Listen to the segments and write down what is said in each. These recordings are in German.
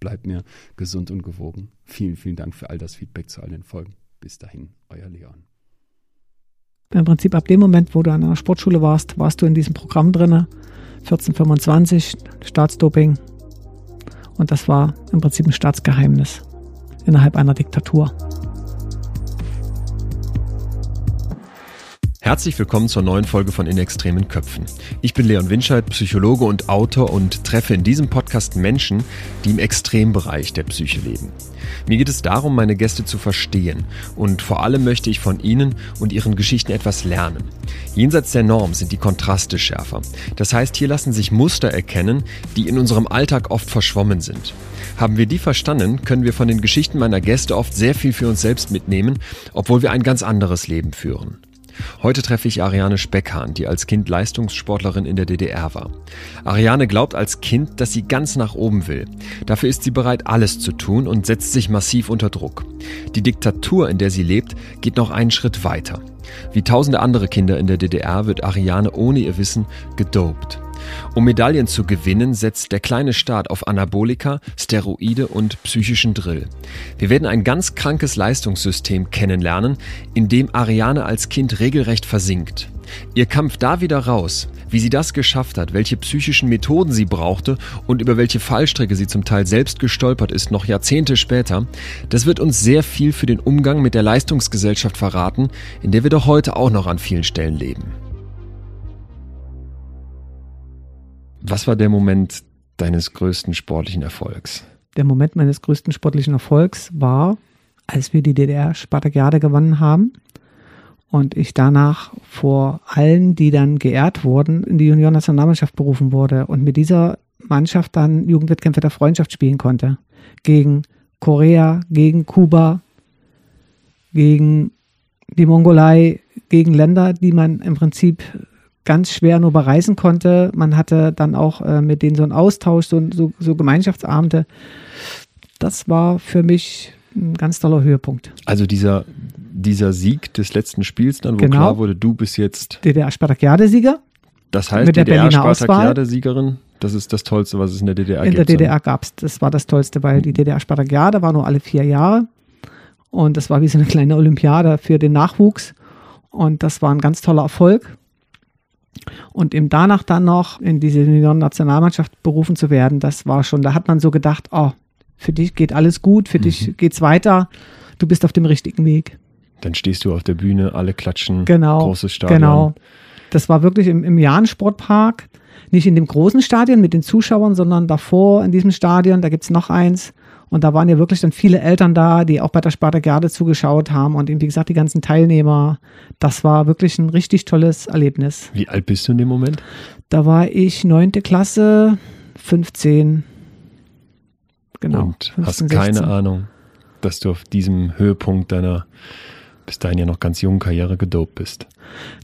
bleibt mir gesund und gewogen. Vielen, vielen Dank für all das Feedback zu all den Folgen. Bis dahin, euer Leon. Im Prinzip ab dem Moment, wo du an einer Sportschule warst, warst du in diesem Programm drin. 1425, Staatsdoping. Und das war im Prinzip ein Staatsgeheimnis innerhalb einer Diktatur. Herzlich willkommen zur neuen Folge von In extremen Köpfen. Ich bin Leon Winscheid, Psychologe und Autor und treffe in diesem Podcast Menschen, die im Extrembereich der Psyche leben. Mir geht es darum, meine Gäste zu verstehen und vor allem möchte ich von ihnen und ihren Geschichten etwas lernen. Jenseits der Norm sind die Kontraste schärfer. Das heißt, hier lassen sich Muster erkennen, die in unserem Alltag oft verschwommen sind. Haben wir die verstanden, können wir von den Geschichten meiner Gäste oft sehr viel für uns selbst mitnehmen, obwohl wir ein ganz anderes Leben führen. Heute treffe ich Ariane Speckhahn, die als Kind Leistungssportlerin in der DDR war. Ariane glaubt als Kind, dass sie ganz nach oben will. Dafür ist sie bereit, alles zu tun und setzt sich massiv unter Druck. Die Diktatur, in der sie lebt, geht noch einen Schritt weiter. Wie tausende andere Kinder in der DDR wird Ariane ohne ihr Wissen gedopt. Um Medaillen zu gewinnen, setzt der kleine Staat auf Anabolika, Steroide und psychischen Drill. Wir werden ein ganz krankes Leistungssystem kennenlernen, in dem Ariane als Kind regelrecht versinkt. Ihr Kampf da wieder raus, wie sie das geschafft hat, welche psychischen Methoden sie brauchte und über welche Fallstricke sie zum Teil selbst gestolpert ist, noch Jahrzehnte später, das wird uns sehr viel für den Umgang mit der Leistungsgesellschaft verraten, in der wir doch heute auch noch an vielen Stellen leben. Was war der Moment deines größten sportlichen Erfolgs? Der Moment meines größten sportlichen Erfolgs war, als wir die DDR Spartakiade gewonnen haben und ich danach vor allen, die dann geehrt wurden, in die Juniorennationalmannschaft berufen wurde und mit dieser Mannschaft dann Jugendwettkämpfe der Freundschaft spielen konnte. Gegen Korea, gegen Kuba, gegen die Mongolei, gegen Länder, die man im Prinzip ganz schwer nur bereisen konnte. Man hatte dann auch äh, mit denen so einen Austausch, so, so, so Gemeinschaftsabende. Das war für mich ein ganz toller Höhepunkt. Also dieser, dieser Sieg des letzten Spiels dann, wo genau. klar wurde, du bist jetzt DDR-Spartakiade-Sieger. Das heißt, DDR-Spartakiade-Siegerin, das ist das Tollste, was es in der DDR gibt. In der DDR gab es, das war das Tollste, weil die DDR-Spartakiade war nur alle vier Jahre. Und das war wie so eine kleine Olympiade für den Nachwuchs. Und das war ein ganz toller Erfolg. Und ihm danach dann noch in diese Nationalmannschaft berufen zu werden, das war schon, da hat man so gedacht, oh, für dich geht alles gut, für mhm. dich geht's weiter, du bist auf dem richtigen Weg. Dann stehst du auf der Bühne, alle klatschen, genau, großes Stadion. Genau. Das war wirklich im, im Jahn-Sportpark, nicht in dem großen Stadion mit den Zuschauern, sondern davor in diesem Stadion, da gibt es noch eins. Und da waren ja wirklich dann viele Eltern da, die auch bei der Spartakiade zugeschaut haben und eben, wie gesagt, die ganzen Teilnehmer. Das war wirklich ein richtig tolles Erlebnis. Wie alt bist du in dem Moment? Da war ich neunte Klasse, 15. Genau. Und 15, hast keine 16. Ahnung, dass du auf diesem Höhepunkt deiner bis dahin ja noch ganz jungen Karriere gedopt bist.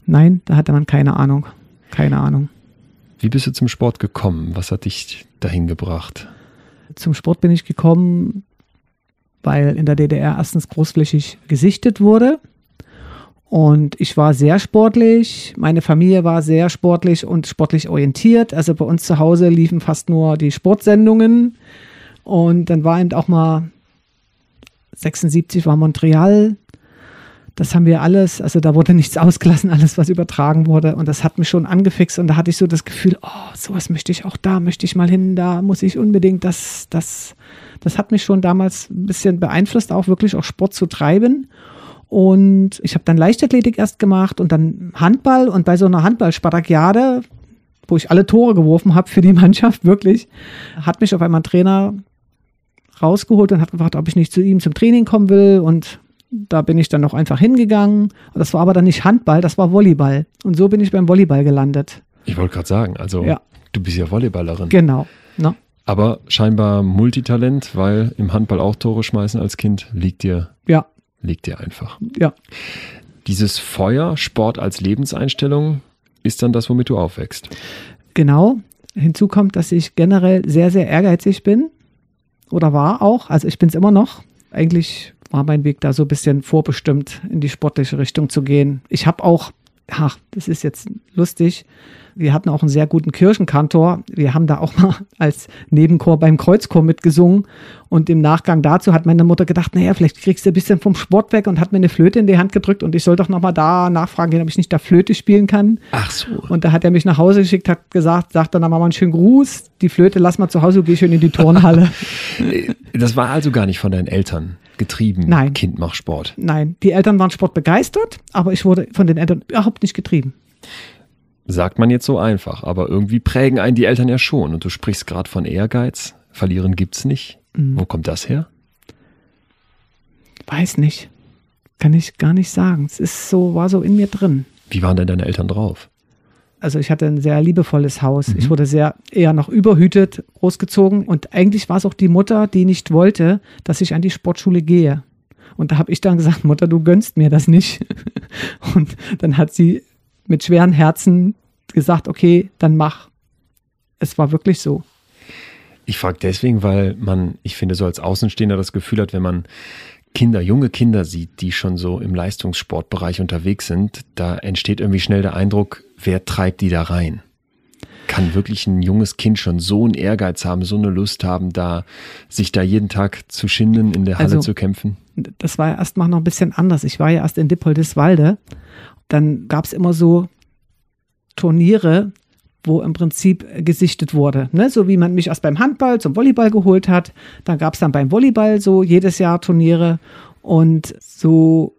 Nein, da hatte man keine Ahnung. Keine Ahnung. Wie bist du zum Sport gekommen? Was hat dich dahin gebracht? Zum Sport bin ich gekommen, weil in der DDR erstens großflächig gesichtet wurde. Und ich war sehr sportlich, meine Familie war sehr sportlich und sportlich orientiert. Also bei uns zu Hause liefen fast nur die Sportsendungen. Und dann war eben auch mal 76 war Montreal, das haben wir alles, also da wurde nichts ausgelassen, alles, was übertragen wurde. Und das hat mich schon angefixt und da hatte ich so das Gefühl, oh, sowas möchte ich auch da, möchte ich mal hin, da muss ich unbedingt, das, das, das hat mich schon damals ein bisschen beeinflusst, auch wirklich auch Sport zu treiben. Und ich habe dann Leichtathletik erst gemacht und dann Handball. Und bei so einer Handball-Spartakiade, wo ich alle Tore geworfen habe für die Mannschaft, wirklich, hat mich auf einmal ein Trainer rausgeholt und hat gefragt, ob ich nicht zu ihm zum Training kommen will. Und da bin ich dann noch einfach hingegangen. Das war aber dann nicht Handball, das war Volleyball. Und so bin ich beim Volleyball gelandet. Ich wollte gerade sagen, also Ja. du bist ja Volleyballerin. Genau. Ne? Aber scheinbar Multitalent, weil im Handball auch Tore schmeißen als Kind liegt dir, Ja, liegt dir einfach. ja. Dieses Feuer, Sport als Lebenseinstellung, ist dann das, womit du aufwächst. Genau. Hinzu kommt, dass ich generell sehr, sehr ehrgeizig bin. Oder war auch. Also ich bin es immer noch. Eigentlich war mein Weg da so ein bisschen vorbestimmt, in die sportliche Richtung zu gehen. Ich habe auch, ach, das ist jetzt lustig. Wir hatten auch einen sehr guten Kirchenkantor. Wir haben da auch mal als Nebenchor beim Kreuzchor mitgesungen. Und im Nachgang dazu hat meine Mutter gedacht, naja, vielleicht kriegst du ein bisschen vom Sport weg und hat mir eine Flöte in die Hand gedrückt und ich soll doch nochmal da nachfragen gehen, ob ich nicht da Flöte spielen kann. Ach so. Und da hat er mich nach Hause geschickt, hat gesagt, sagt dann Mama einen schönen Gruß, die Flöte lass mal zu Hause, geh schön in die Turnhalle. Das war also gar nicht von deinen Eltern getrieben. Nein. Kind mach Sport. Nein, die Eltern waren sportbegeistert, aber ich wurde von den Eltern überhaupt nicht getrieben. Sagt man jetzt so einfach, aber irgendwie prägen einen die Eltern ja schon. Und du sprichst gerade von Ehrgeiz. Verlieren gibt's nicht. Mhm. Wo kommt das her? Weiß nicht. Kann ich gar nicht sagen. Es ist so, war so in mir drin. Wie waren denn deine Eltern drauf? Also ich hatte ein sehr liebevolles Haus. Ich wurde sehr eher noch überhütet großgezogen und eigentlich war es auch die Mutter, die nicht wollte, dass ich an die Sportschule gehe. Und da habe ich dann gesagt, Mutter, du gönnst mir das nicht. Und dann hat sie mit schweren Herzen gesagt, okay, dann mach. Es war wirklich so. Ich frage deswegen, weil man, ich finde, so als Außenstehender das Gefühl hat, wenn man Kinder, junge Kinder sieht, die schon so im Leistungssportbereich unterwegs sind, da entsteht irgendwie schnell der Eindruck, wer treibt die da rein? Kann wirklich ein junges Kind schon so einen Ehrgeiz haben, so eine Lust haben, da sich da jeden Tag zu schinden, in der Halle Also- zu kämpfen? das war ja erst mal noch ein bisschen anders. Ich war ja erst in Dippoldiswalde. Dann gab es immer so Turniere, wo im Prinzip gesichtet wurde. Ne? So wie man mich erst beim Handball zum Volleyball geholt hat. Dann gab es dann beim Volleyball so jedes Jahr Turniere. Und so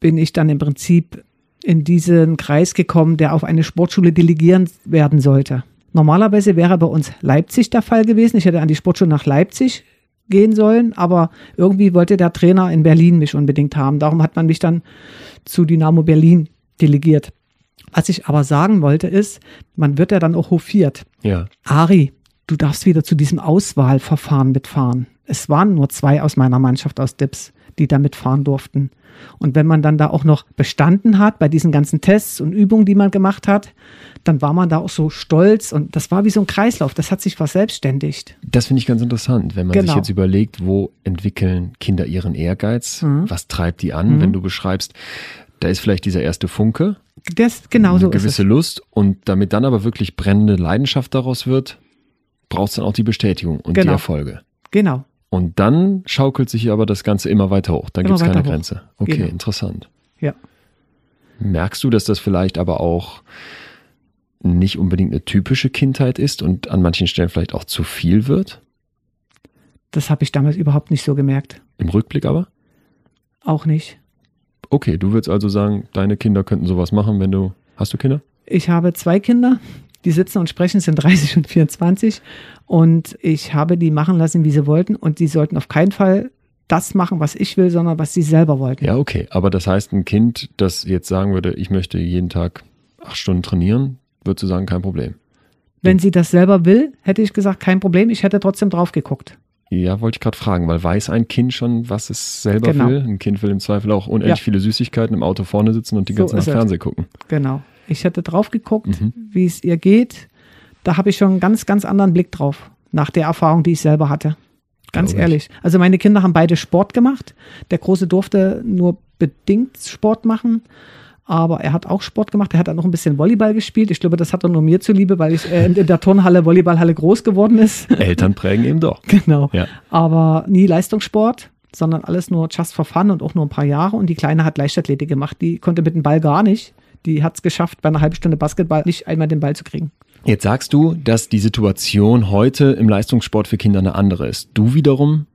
bin ich dann im Prinzip in diesen Kreis gekommen, der auf eine Sportschule delegieren werden sollte. Normalerweise wäre bei uns Leipzig der Fall gewesen. Ich hätte an die Sportschule nach Leipzig gehen sollen, aber irgendwie wollte der Trainer in Berlin mich unbedingt haben. Darum hat man mich dann zu Dynamo Berlin delegiert. Was ich aber sagen wollte ist, man wird ja dann auch hofiert. Ja. Ari, du darfst wieder zu diesem Auswahlverfahren mitfahren. Es waren nur zwei aus meiner Mannschaft aus Dips, die da mitfahren durften. Und wenn man dann da auch noch bestanden hat bei diesen ganzen Tests und Übungen, die man gemacht hat, dann war man da auch so stolz und das war wie so ein Kreislauf. Das hat sich verselbstständigt. Das finde ich ganz interessant, wenn man sich Genau. jetzt überlegt, wo entwickeln Kinder ihren Ehrgeiz, Mhm. was treibt die an, wenn du beschreibst, da ist vielleicht dieser erste Funke, Das, genau so eine ist gewisse es. Lust und damit dann aber wirklich brennende Leidenschaft daraus wird, braucht es dann auch die Bestätigung und die Genau. Erfolge. Genau. Und dann schaukelt sich aber das Ganze immer weiter hoch. Dann gibt es keine hoch. Grenze. Okay, Genau. interessant. Ja. Merkst du, dass das vielleicht aber auch nicht unbedingt eine typische Kindheit ist und an manchen Stellen vielleicht auch zu viel wird? Das habe ich damals überhaupt nicht so gemerkt. Im Rückblick aber? Auch nicht. Okay, du würdest also sagen, deine Kinder könnten sowas machen, wenn du. Hast du Kinder? Ich habe zwei Kinder, die sitzen und sprechen, sind 30 und 24. Und ich habe die machen lassen, wie sie wollten. Und die sollten auf keinen Fall das machen, was ich will, sondern was sie selber wollten. Ja, okay. Aber das heißt, ein Kind, das jetzt sagen würde, ich möchte jeden Tag acht Stunden trainieren, würdest du sagen, kein Problem. Wenn sie das selber will, hätte ich gesagt, kein Problem. Ich hätte trotzdem drauf geguckt. Ja, wollte ich gerade fragen, weil weiß ein Kind schon, was es selber Genau. will? Ein Kind will im Zweifel auch unendlich Ja. viele Süßigkeiten im Auto vorne sitzen und die So ganze es. Fernsehen gucken. Genau. Ich hätte drauf geguckt, Mhm. wie es ihr geht. Da habe ich schon einen ganz, ganz anderen Blick drauf. Nach der Erfahrung, die ich selber hatte. Ganz Glaub ich. ehrlich. Also meine Kinder haben beide Sport gemacht. Der Große durfte nur bedingt Sport machen. Aber er hat auch Sport gemacht. Er hat dann noch ein bisschen Volleyball gespielt. Ich glaube, das hat er nur mir zuliebe, weil ich äh, in der Turnhalle, Volleyballhalle groß geworden ist. Eltern prägen eben doch. genau. Ja. Aber nie Leistungssport, sondern alles nur just for fun und auch nur ein paar Jahre. Und die Kleine hat Leichtathletik gemacht. Die konnte mit dem Ball gar nicht. Die hat es geschafft, bei einer halben Stunde Basketball nicht einmal den Ball zu kriegen. Jetzt sagst du, dass die Situation heute im Leistungssport für Kinder eine andere ist. Du wiederum,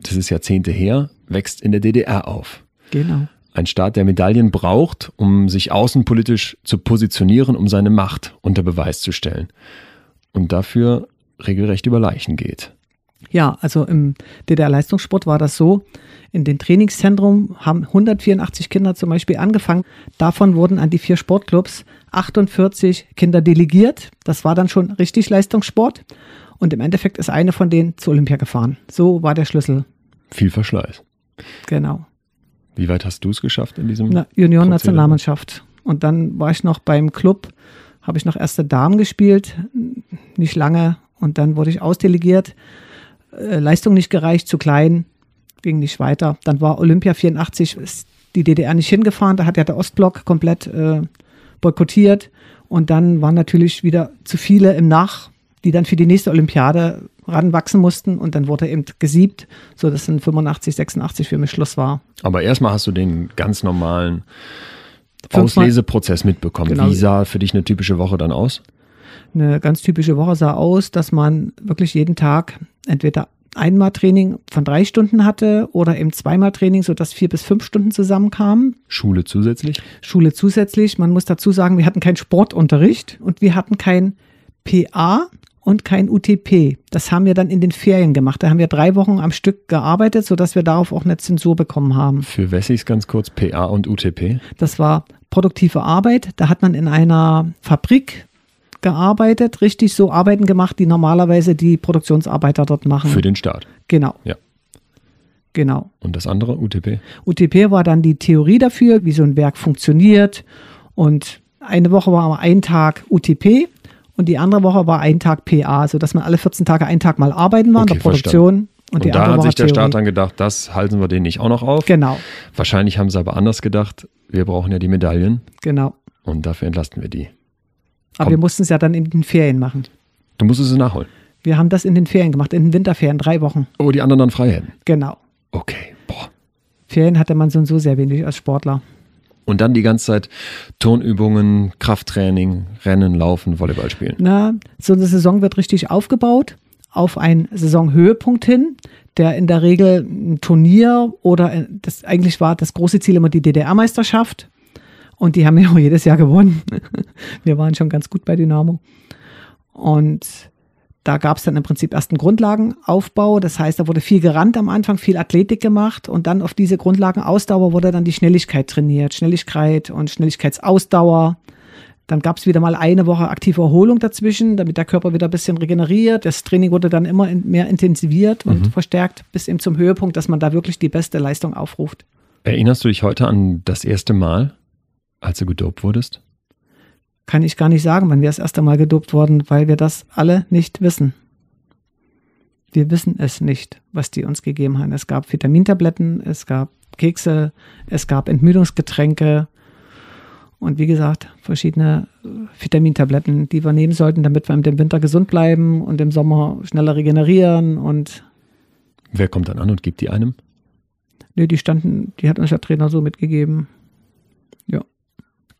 das ist Jahrzehnte her, wächst in der DDR auf. Genau. Ein Staat, der Medaillen braucht, um sich außenpolitisch zu positionieren, um seine Macht unter Beweis zu stellen. Und dafür regelrecht über Leichen geht. Ja, also im DDR-Leistungssport war das so. In den Trainingszentren haben 184 Kinder zum Beispiel angefangen. Davon wurden an die vier Sportclubs 48 Kinder delegiert. Das war dann schon richtig Leistungssport. Und im Endeffekt ist eine von denen zur Olympia gefahren. So war der Schlüssel. Viel Verschleiß. Genau. Wie weit hast du es geschafft in diesem Na, Junioren-Nationalmannschaft. Und dann war ich noch beim Club, habe ich noch erste Damen gespielt, nicht lange. Und dann wurde ich ausdelegiert. Äh, Leistung nicht gereicht, zu klein, ging nicht weiter. Dann war Olympia 84, ist die DDR nicht hingefahren, da hat ja der Ostblock komplett äh, boykottiert. Und dann waren natürlich wieder zu viele im Nach, die dann für die nächste Olympiade ranwachsen mussten und dann wurde eben gesiebt, sodass in 85, 86 für mich Schluss war. Aber erstmal hast du den ganz normalen Ausleseprozess mitbekommen. Genau. Wie sah für dich eine typische Woche dann aus? Eine ganz typische Woche sah aus, dass man wirklich jeden Tag entweder einmal Training von drei Stunden hatte oder eben zweimal Training, sodass vier bis fünf Stunden zusammenkamen. Schule zusätzlich? Schule zusätzlich. Man muss dazu sagen, wir hatten keinen Sportunterricht und wir hatten kein PA und kein UTP. Das haben wir dann in den Ferien gemacht. Da haben wir drei Wochen am Stück gearbeitet, sodass wir darauf auch eine Zensur bekommen haben. Für Wessis ganz kurz PA und UTP. Das war produktive Arbeit. Da hat man in einer Fabrik gearbeitet, richtig so Arbeiten gemacht, die normalerweise die Produktionsarbeiter dort machen. Für den Staat. genau. Ja. Genau. Und das andere, UTP? UTP war dann die Theorie dafür, wie so ein Werk funktioniert. Und eine Woche war aber ein Tag UTP und die andere Woche war ein Tag PA, sodass man alle 14 Tage einen Tag mal arbeiten war in Okay, der Produktion. Und, Und, die da hat sich der Theorie. Staat dann gedacht, das halten wir denen nicht auch noch auf. Genau, Wahrscheinlich haben sie aber anders gedacht, wir brauchen ja die Medaillen genau. und dafür entlasten wir die. Aber Komm. wir mussten es ja dann in den Ferien machen. Du musstest es nachholen. Wir haben das in den Ferien gemacht, in den Winterferien, drei Wochen. Oh, die anderen dann frei hätten. Genau. Okay, boah. Ferien hatte man so und so sehr wenig als Sportler. Und dann die ganze Zeit Turnübungen, Krafttraining, Rennen, Laufen, Volleyball spielen. Na, so eine Saison wird richtig aufgebaut auf einen Saisonhöhepunkt hin, der in der Regel ein Turnier oder das eigentlich war das große Ziel immer die DDR-Meisterschaft. Und die haben wir auch jedes Jahr gewonnen. Wir waren schon ganz gut bei Dynamo. Und da gab es dann im Prinzip erst einen Grundlagenaufbau. Das heißt, da wurde viel gerannt am Anfang, viel Athletik gemacht und dann auf diese Grundlagenausdauer wurde dann die Schnelligkeit trainiert. Schnelligkeit und Schnelligkeitsausdauer. Dann gab es wieder mal eine Woche aktive Erholung dazwischen, damit der Körper wieder ein bisschen regeneriert. Das Training wurde dann immer mehr intensiviert und verstärkt bis eben zum Höhepunkt, dass man da wirklich die beste Leistung aufruft. Erinnerst du dich heute an das erste Mal, als du gedopt wurdest? Kann ich gar nicht sagen, wann wir das erste Mal gedopt wurden, weil wir das alle nicht wissen. Wir wissen es nicht, was die uns gegeben haben. Es gab Vitamintabletten, es gab Kekse, es gab Entmüdungsgetränke und wie gesagt, verschiedene äh, Vitamintabletten, die wir nehmen sollten, damit wir im Winter gesund bleiben und im Sommer schneller regenerieren und Wer kommt dann an und gibt die einem? nö, die standen, die hat uns der Trainer so mitgegeben.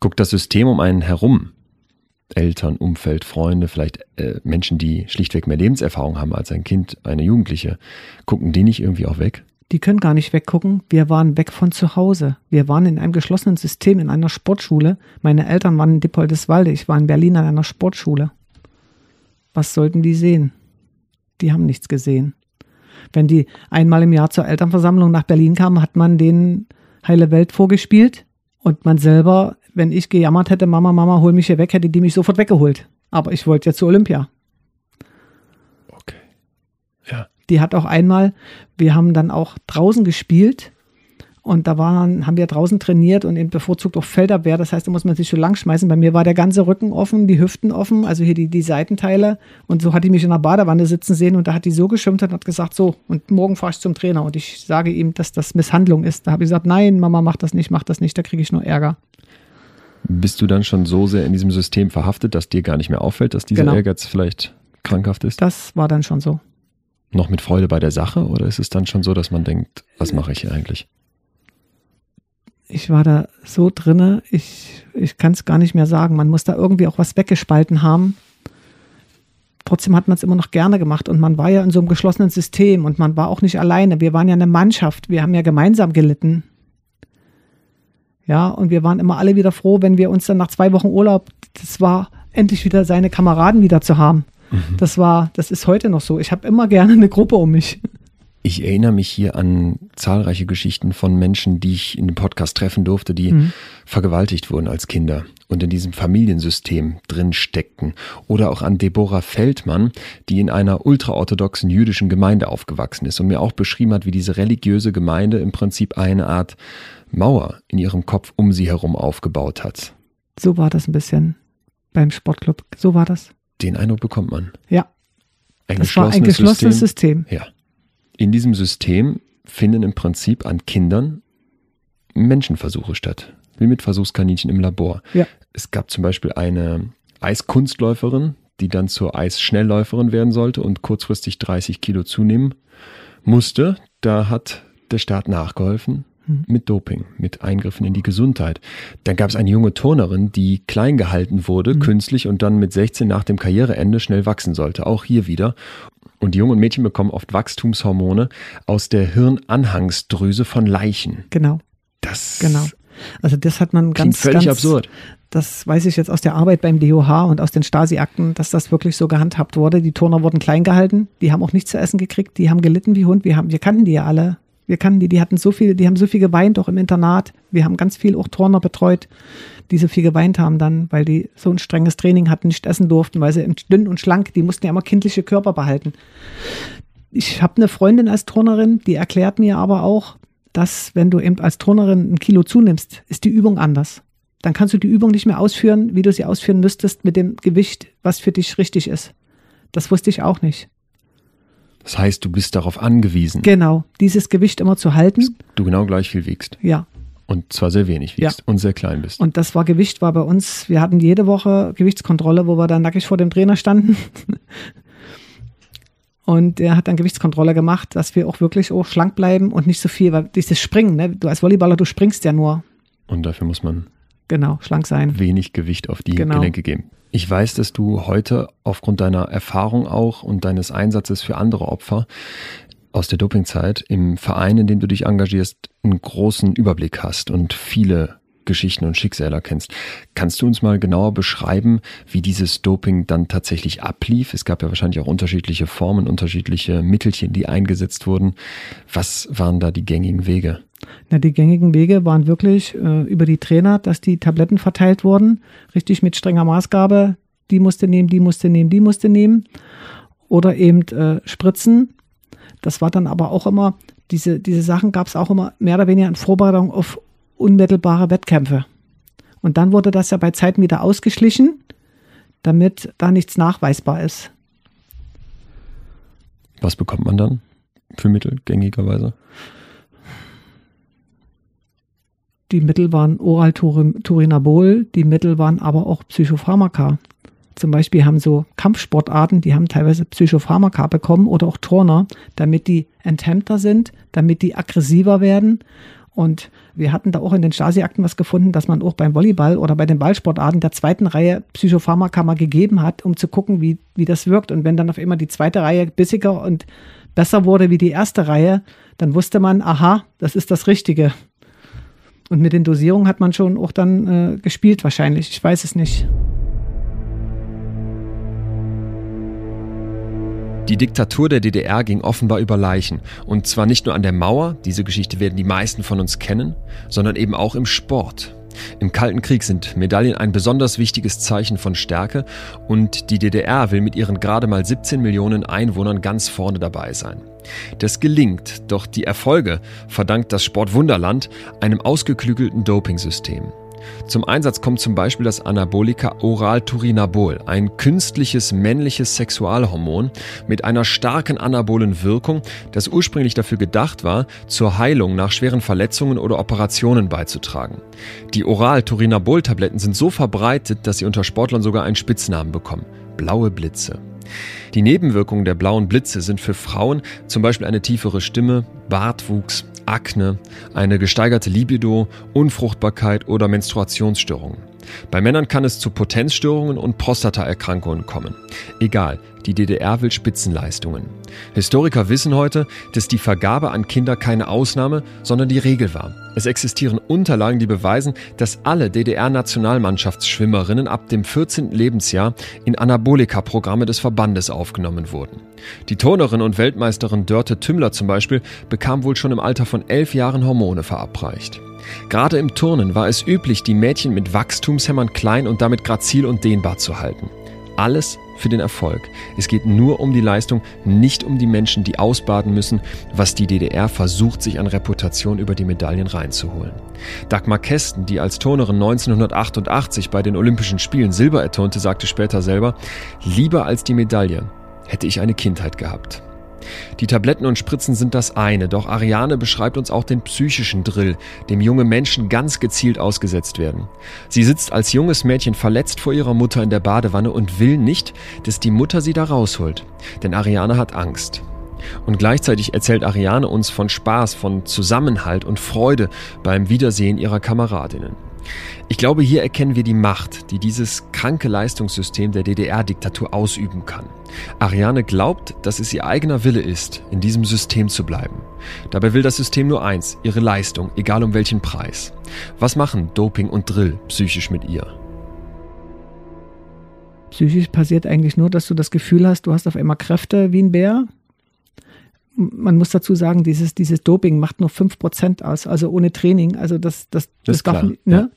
Guckt das System um einen herum, Eltern, Umfeld, Freunde, vielleicht äh, Menschen, die schlichtweg mehr Lebenserfahrung haben als ein Kind, eine Jugendliche, gucken die nicht irgendwie auch weg? Die können gar nicht weggucken. Wir waren weg von zu Hause. Wir waren in einem geschlossenen System in einer Sportschule. Meine Eltern waren in Dippoldeswalde. Ich war in Berlin an einer Sportschule. Was sollten die sehen? Die haben nichts gesehen. Wenn die einmal im Jahr zur Elternversammlung nach Berlin kamen, hat man denen heile Welt vorgespielt und man selber, wenn ich gejammert hätte, Mama, Mama, hol mich hier weg, hätte die mich sofort weggeholt. Aber ich wollte ja zur Olympia. Okay. Ja. Die hat auch einmal, wir haben dann auch draußen gespielt und da waren, haben wir draußen trainiert und eben bevorzugt auch Feldabwehr. Das heißt, da muss man sich so lang schmeißen. Bei mir war der ganze Rücken offen, die Hüften offen, also hier die, die Seitenteile. Und so hat die mich in der Badewanne sitzen sehen und da hat die so geschimpft und hat gesagt, so, und morgen fahre ich zum Trainer und ich sage ihm, dass das Misshandlung ist. Da habe ich gesagt, nein, Mama, mach das nicht, mach das nicht, da kriege ich nur Ärger. Bist du dann schon so sehr in diesem System verhaftet, dass dir gar nicht mehr auffällt, dass dieser Genau. Ehrgeiz vielleicht krankhaft ist? Das war dann schon so. Noch mit Freude bei der Sache oder ist es dann schon so, dass man denkt, was mache ich hier eigentlich? ich war da so drinne, ich, ich kann es gar nicht mehr sagen. Man muss da irgendwie auch was weggespalten haben. Trotzdem hat man es immer noch gerne gemacht und man war ja in so einem geschlossenen System und man war auch nicht alleine. Wir waren ja eine Mannschaft, wir haben ja gemeinsam gelitten. Ja, und wir waren immer alle wieder froh, wenn wir uns dann nach zwei Wochen Urlaub, das war endlich wieder seine Kameraden wieder zu haben. Mhm. Das war, das ist heute noch so. Ich habe immer gerne eine Gruppe um mich. Ich erinnere mich hier an zahlreiche Geschichten von Menschen, die ich in dem Podcast treffen durfte, die mhm. vergewaltigt wurden als Kinder und in diesem Familiensystem drin steckten. Oder auch an Deborah Feldmann, die in einer ultraorthodoxen jüdischen Gemeinde aufgewachsen ist und mir auch beschrieben hat, wie diese religiöse Gemeinde im Prinzip eine Art Mauer in ihrem Kopf um sie herum aufgebaut hat. So war das ein bisschen beim Sportclub. So war das. Den Eindruck bekommt man. Ja. Ein das war ein geschlossenes System. System. Ja. In diesem System finden im Prinzip an Kindern Menschenversuche statt, wie mit Versuchskaninchen im Labor. Ja. Es gab zum Beispiel eine Eiskunstläuferin, die dann zur Eisschnellläuferin werden sollte und kurzfristig 30 Kilo zunehmen musste. Da hat der Staat nachgeholfen. Mit Doping, mit Eingriffen in die Gesundheit. Dann gab es eine junge Turnerin, die klein gehalten wurde, mhm. künstlich und dann mit 16 nach dem Karriereende schnell wachsen sollte. Auch hier wieder. Und die jungen Mädchen bekommen oft Wachstumshormone aus der Hirnanhangsdrüse von Leichen. Genau. Das genau. Also das hat man ganz völlig ganz, absurd. Das weiß ich jetzt aus der Arbeit beim DOH und aus den Stasi-Akten, dass das wirklich so gehandhabt wurde. Die Turner wurden klein gehalten, die haben auch nichts zu essen gekriegt, die haben gelitten wie Hund. Wir, haben, wir kannten die ja alle. Wir kannten die, die hatten so viel, die haben so viel geweint, auch im Internat. Wir haben ganz viel auch Turner betreut, die so viel geweint haben dann, weil die so ein strenges Training hatten, nicht essen durften, weil sie dünn und schlank, die mussten ja immer kindliche Körper behalten. Ich habe eine Freundin als Turnerin, die erklärt mir aber auch, dass wenn du eben als Turnerin ein Kilo zunimmst, ist die Übung anders. Dann kannst du die Übung nicht mehr ausführen, wie du sie ausführen müsstest mit dem Gewicht, was für dich richtig ist. Das wusste ich auch nicht. Das heißt, du bist darauf angewiesen. Genau, dieses Gewicht immer zu halten. Dass du genau gleich viel wiegst. Ja. Und zwar sehr wenig wiegst ja. und sehr klein bist. Und das war Gewicht, war bei uns, wir hatten jede Woche Gewichtskontrolle, wo wir dann nackig vor dem Trainer standen. Und er hat dann Gewichtskontrolle gemacht, dass wir auch wirklich auch schlank bleiben und nicht so viel, weil dieses Springen, ne? du als Volleyballer, du springst ja nur. Und dafür muss man genau schlank sein. Wenig Gewicht auf die genau. Gelenke geben. Ich weiß, dass du heute aufgrund deiner Erfahrung auch und deines Einsatzes für andere Opfer aus der Dopingzeit im Verein, in dem du dich engagierst, einen großen Überblick hast und viele Geschichten und Schicksale kennst. Kannst du uns mal genauer beschreiben, wie dieses Doping dann tatsächlich ablief? Es gab ja wahrscheinlich auch unterschiedliche Formen, unterschiedliche Mittelchen, die eingesetzt wurden. Was waren da die gängigen Wege? Na, die gängigen Wege waren wirklich äh, über die Trainer, dass die Tabletten verteilt wurden, richtig mit strenger Maßgabe. Die musste nehmen, die musste nehmen, die musste nehmen. Oder eben äh, Spritzen. Das war dann aber auch immer, diese, diese Sachen gab es auch immer mehr oder weniger in Vorbereitung auf unmittelbare Wettkämpfe. Und dann wurde das ja bei Zeiten wieder ausgeschlichen, damit da nichts nachweisbar ist. Was bekommt man dann für Mittel gängigerweise? Die Mittel waren Oral-Turinabol, die Mittel waren aber auch Psychopharmaka. Zum Beispiel haben so Kampfsportarten, die haben teilweise Psychopharmaka bekommen oder auch Turner, damit die enthemmter sind, damit die aggressiver werden. Und wir hatten da auch in den Stasi-Akten was gefunden, dass man auch beim Volleyball oder bei den Ballsportarten der zweiten Reihe Psychopharmaka mal gegeben hat, um zu gucken, wie, wie das wirkt. Und wenn dann auf einmal die zweite Reihe bissiger und besser wurde wie die erste Reihe, dann wusste man, aha, das ist das Richtige. Und mit den Dosierungen hat man schon auch dann äh, gespielt wahrscheinlich. Ich weiß es nicht. Die Diktatur der DDR ging offenbar über Leichen. Und zwar nicht nur an der Mauer, diese Geschichte werden die meisten von uns kennen, sondern eben auch im Sport. Im Kalten Krieg sind Medaillen ein besonders wichtiges Zeichen von Stärke und die DDR will mit ihren gerade mal 17 Millionen Einwohnern ganz vorne dabei sein. Das gelingt, doch die Erfolge verdankt das Sportwunderland einem ausgeklügelten Dopingsystem. Zum Einsatz kommt zum Beispiel das Anabolika Oral Turinabol, ein künstliches männliches Sexualhormon mit einer starken anabolen Wirkung, das ursprünglich dafür gedacht war, zur Heilung nach schweren Verletzungen oder Operationen beizutragen. Die Oral Turinabol Tabletten sind so verbreitet, dass sie unter Sportlern sogar einen Spitznamen bekommen. Blaue Blitze. Die Nebenwirkungen der blauen Blitze sind für Frauen zum Beispiel eine tiefere Stimme, Bartwuchs, Akne, eine gesteigerte Libido, Unfruchtbarkeit oder Menstruationsstörungen. Bei Männern kann es zu Potenzstörungen und Prostataerkrankungen kommen. Egal, die DDR will Spitzenleistungen. Historiker wissen heute, dass die Vergabe an Kinder keine Ausnahme, sondern die Regel war. Es existieren Unterlagen, die beweisen, dass alle DDR-Nationalmannschaftsschwimmerinnen ab dem 14. Lebensjahr in Anabolika-Programme des Verbandes aufgenommen wurden. Die Turnerin und Weltmeisterin Dörte Tümmler zum Beispiel bekam wohl schon im Alter von elf Jahren Hormone verabreicht. Gerade im Turnen war es üblich, die Mädchen mit Wachstumshämmern klein und damit grazil und dehnbar zu halten. Alles für den Erfolg. Es geht nur um die Leistung, nicht um die Menschen, die ausbaden müssen, was die DDR versucht, sich an Reputation über die Medaillen reinzuholen. Dagmar Kästen, die als Turnerin 1988 bei den Olympischen Spielen Silber erturnte, sagte später selber, lieber als die Medaille hätte ich eine Kindheit gehabt. Die Tabletten und Spritzen sind das eine, doch Ariane beschreibt uns auch den psychischen Drill, dem junge Menschen ganz gezielt ausgesetzt werden. Sie sitzt als junges Mädchen verletzt vor ihrer Mutter in der Badewanne und will nicht, dass die Mutter sie da rausholt. Denn Ariane hat Angst. Und gleichzeitig erzählt Ariane uns von Spaß, von Zusammenhalt und Freude beim Wiedersehen ihrer Kameradinnen. Ich glaube, hier erkennen wir die Macht, die dieses kranke Leistungssystem der DDR-Diktatur ausüben kann. Ariane glaubt, dass es ihr eigener Wille ist, in diesem System zu bleiben. Dabei will das System nur eins, ihre Leistung, egal um welchen Preis. Was machen Doping und Drill psychisch mit ihr? Psychisch passiert eigentlich nur, dass du das Gefühl hast, du hast auf einmal Kräfte wie ein Bär man muss dazu sagen, dieses, dieses Doping macht nur 5% aus, also ohne Training. Also das, das, das, das darf, ne? Ja.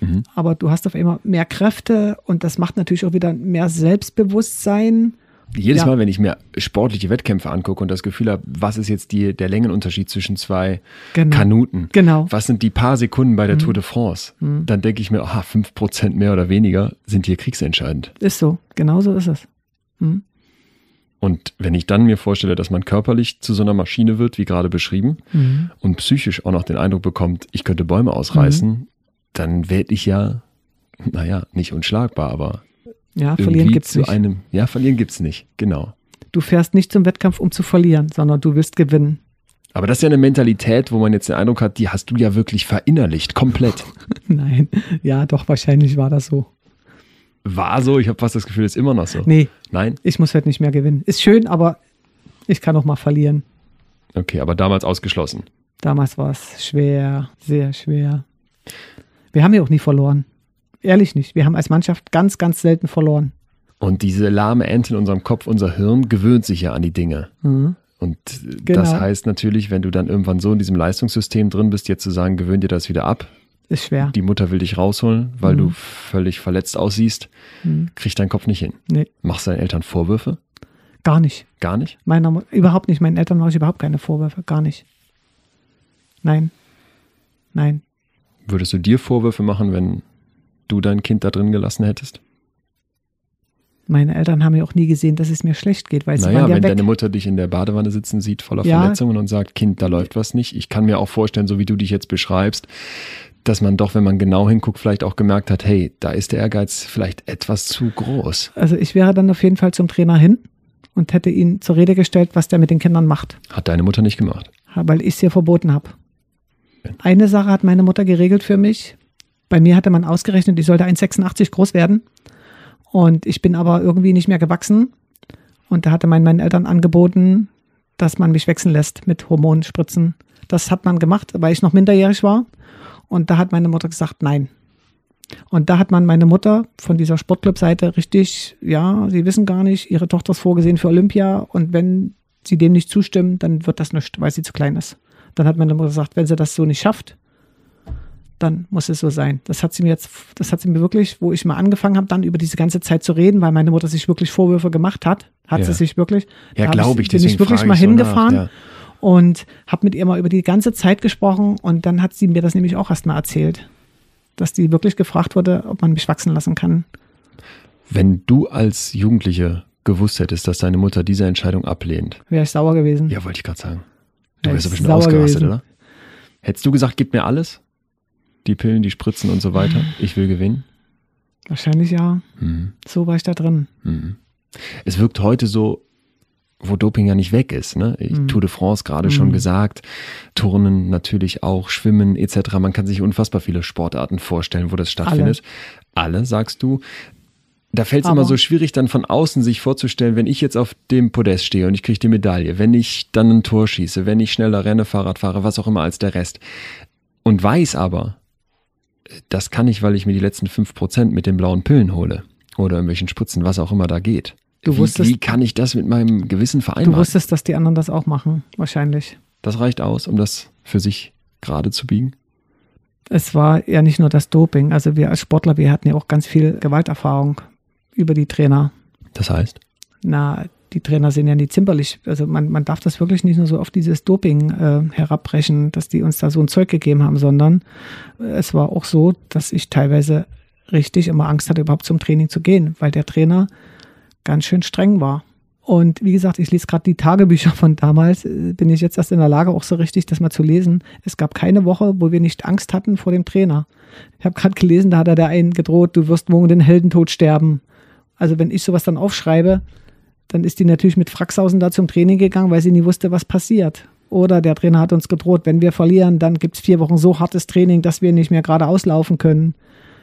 Mhm. Aber du hast auf einmal mehr Kräfte und das macht natürlich auch wieder mehr Selbstbewusstsein. Jedes ja. Mal, wenn ich mir sportliche Wettkämpfe angucke und das Gefühl habe, was ist jetzt die, der Längenunterschied zwischen zwei genau. Kanuten? Genau. Was sind die paar Sekunden bei der mhm. Tour de France? Mhm. Dann denke ich mir, aha, 5% mehr oder weniger sind hier kriegsentscheidend. Ist so, genau so ist es. Mhm. Und wenn ich dann mir vorstelle, dass man körperlich zu so einer Maschine wird, wie gerade beschrieben, mhm. und psychisch auch noch den Eindruck bekommt, ich könnte Bäume ausreißen, mhm. dann werde ich ja, naja, nicht unschlagbar, aber ja, verlieren gibt's zu nicht. einem, ja, verlieren gibt's nicht, genau. Du fährst nicht zum Wettkampf, um zu verlieren, sondern du willst gewinnen. Aber das ist ja eine Mentalität, wo man jetzt den Eindruck hat, die hast du ja wirklich verinnerlicht, komplett. Nein, ja, doch, wahrscheinlich war das so war so. Ich habe fast das Gefühl, es ist immer noch so. Nee. Nein? Ich muss heute nicht mehr gewinnen. Ist schön, aber ich kann auch mal verlieren. Okay, aber damals ausgeschlossen. Damals war es schwer, sehr schwer. Wir haben ja auch nie verloren. Ehrlich nicht. Wir haben als Mannschaft ganz, ganz selten verloren. Und diese lahme Ente in unserem Kopf, unser Hirn gewöhnt sich ja an die Dinge. Mhm. Und genau. das heißt natürlich, wenn du dann irgendwann so in diesem Leistungssystem drin bist, jetzt zu sagen, gewöhn dir das wieder ab, ist schwer. Die Mutter will dich rausholen, weil mhm. du völlig verletzt aussiehst. Mhm. Kriegt deinen Kopf nicht hin. Nee. Machst deinen Eltern Vorwürfe? Gar nicht. Gar nicht? Meiner, überhaupt nicht. Meinen Eltern mache ich überhaupt keine Vorwürfe. Gar nicht. Nein. Nein. Würdest du dir Vorwürfe machen, wenn du dein Kind da drin gelassen hättest? Meine Eltern haben ja auch nie gesehen, dass es mir schlecht geht, weil sie naja, waren ja wenn weg. deine Mutter dich in der Badewanne sitzen sieht, voller ja. Verletzungen und sagt, Kind, da läuft was nicht. Ich kann mir auch vorstellen, so wie du dich jetzt beschreibst, dass man doch, wenn man genau hinguckt, vielleicht auch gemerkt hat, hey, da ist der Ehrgeiz vielleicht etwas zu groß. Also ich wäre dann auf jeden Fall zum Trainer hin und hätte ihn zur Rede gestellt, was der mit den Kindern macht. Hat deine Mutter nicht gemacht? Weil ich es ihr verboten habe. Eine Sache hat meine Mutter geregelt für mich. Bei mir hatte man ausgerechnet, ich sollte 1,86 groß werden. Und ich bin aber irgendwie nicht mehr gewachsen. Und da hatte man meinen Eltern angeboten, dass man mich wechseln lässt mit Hormonspritzen. Das hat man gemacht, weil ich noch minderjährig war. Und da hat meine Mutter gesagt, nein. Und da hat man meine Mutter von dieser Sportclub-Seite richtig, ja, sie wissen gar nicht, ihre Tochter ist vorgesehen für Olympia und wenn sie dem nicht zustimmen, dann wird das nicht, weil sie zu klein ist. Dann hat meine Mutter gesagt, wenn sie das so nicht schafft, dann muss es so sein. Das hat sie mir jetzt, das hat sie mir wirklich, wo ich mal angefangen habe, dann über diese ganze Zeit zu reden, weil meine Mutter sich wirklich Vorwürfe gemacht hat, hat ja. sie sich wirklich. Ja, glaube ich. Bin ich wirklich mal hingefahren. Nach, ja und habe mit ihr mal über die ganze Zeit gesprochen und dann hat sie mir das nämlich auch erst mal erzählt, dass die wirklich gefragt wurde, ob man mich wachsen lassen kann. Wenn du als Jugendliche gewusst hättest, dass deine Mutter diese Entscheidung ablehnt, wäre ich sauer gewesen. Ja, wollte ich gerade sagen. Du wärst aber bestimmt ausgerastet, gewesen. oder? Hättest du gesagt, gib mir alles? Die Pillen, die Spritzen und so weiter. Ich will gewinnen? Wahrscheinlich ja. Mhm. So war ich da drin. Mhm. Es wirkt heute so, wo Doping ja nicht weg ist. Ne? Ich, Mhm. Tour de France gerade Mhm. schon gesagt, Turnen natürlich auch, Schwimmen etc. Man kann sich unfassbar viele Sportarten vorstellen, wo das stattfindet. Alle, sagst du. Da fällt es immer so schwierig, dann von außen sich vorzustellen, wenn ich jetzt auf dem Podest stehe und ich kriege die Medaille, wenn ich dann ein Tor schieße, wenn ich schneller renne, Fahrrad fahre, was auch immer als der Rest. Und weiß aber, das kann ich, weil ich mir die letzten 5% mit den blauen Pillen hole. Oder irgendwelchen Spritzen, was auch immer da geht. Du wie, wusstest- wie kann ich das mit meinem Gewissen Du vereinbaren? wusstest, dass die anderen das auch machen, wahrscheinlich. Das reicht aus, um das für sich gerade zu biegen. Es war ja nicht nur das Doping. Also wir als Sportler, wir hatten ja auch ganz viel Gewalterfahrung über die Trainer. Das heißt, Na, die Trainer sind ja nie zimperlich. Also man, man darf das wirklich nicht nur so auf dieses Doping äh, herabbrechen, dass die uns da so ein Zeug gegeben haben, sondern äh, es war auch so, dass ich teilweise richtig immer Angst hatte, überhaupt zum Training zu gehen, weil der Trainer ganz schön streng war. Und wie gesagt, ich lese gerade die Tagebücher von damals, äh, bin ich jetzt erst in der Lage, auch so richtig das mal zu lesen. Es gab keine Woche, wo wir nicht Angst hatten vor dem Trainer. Ich habe gerade gelesen, da hat er der einen gedroht, du wirst morgen den Heldentod sterben. Also wenn ich sowas dann aufschreibe, dann ist die natürlich mit Fracksausen da zum Training gegangen, weil sie nie wusste, was passiert. Oder der Trainer hat uns gedroht, wenn wir verlieren, dann gibt es vier Wochen so hartes Training, dass wir nicht mehr gerade auslaufen können.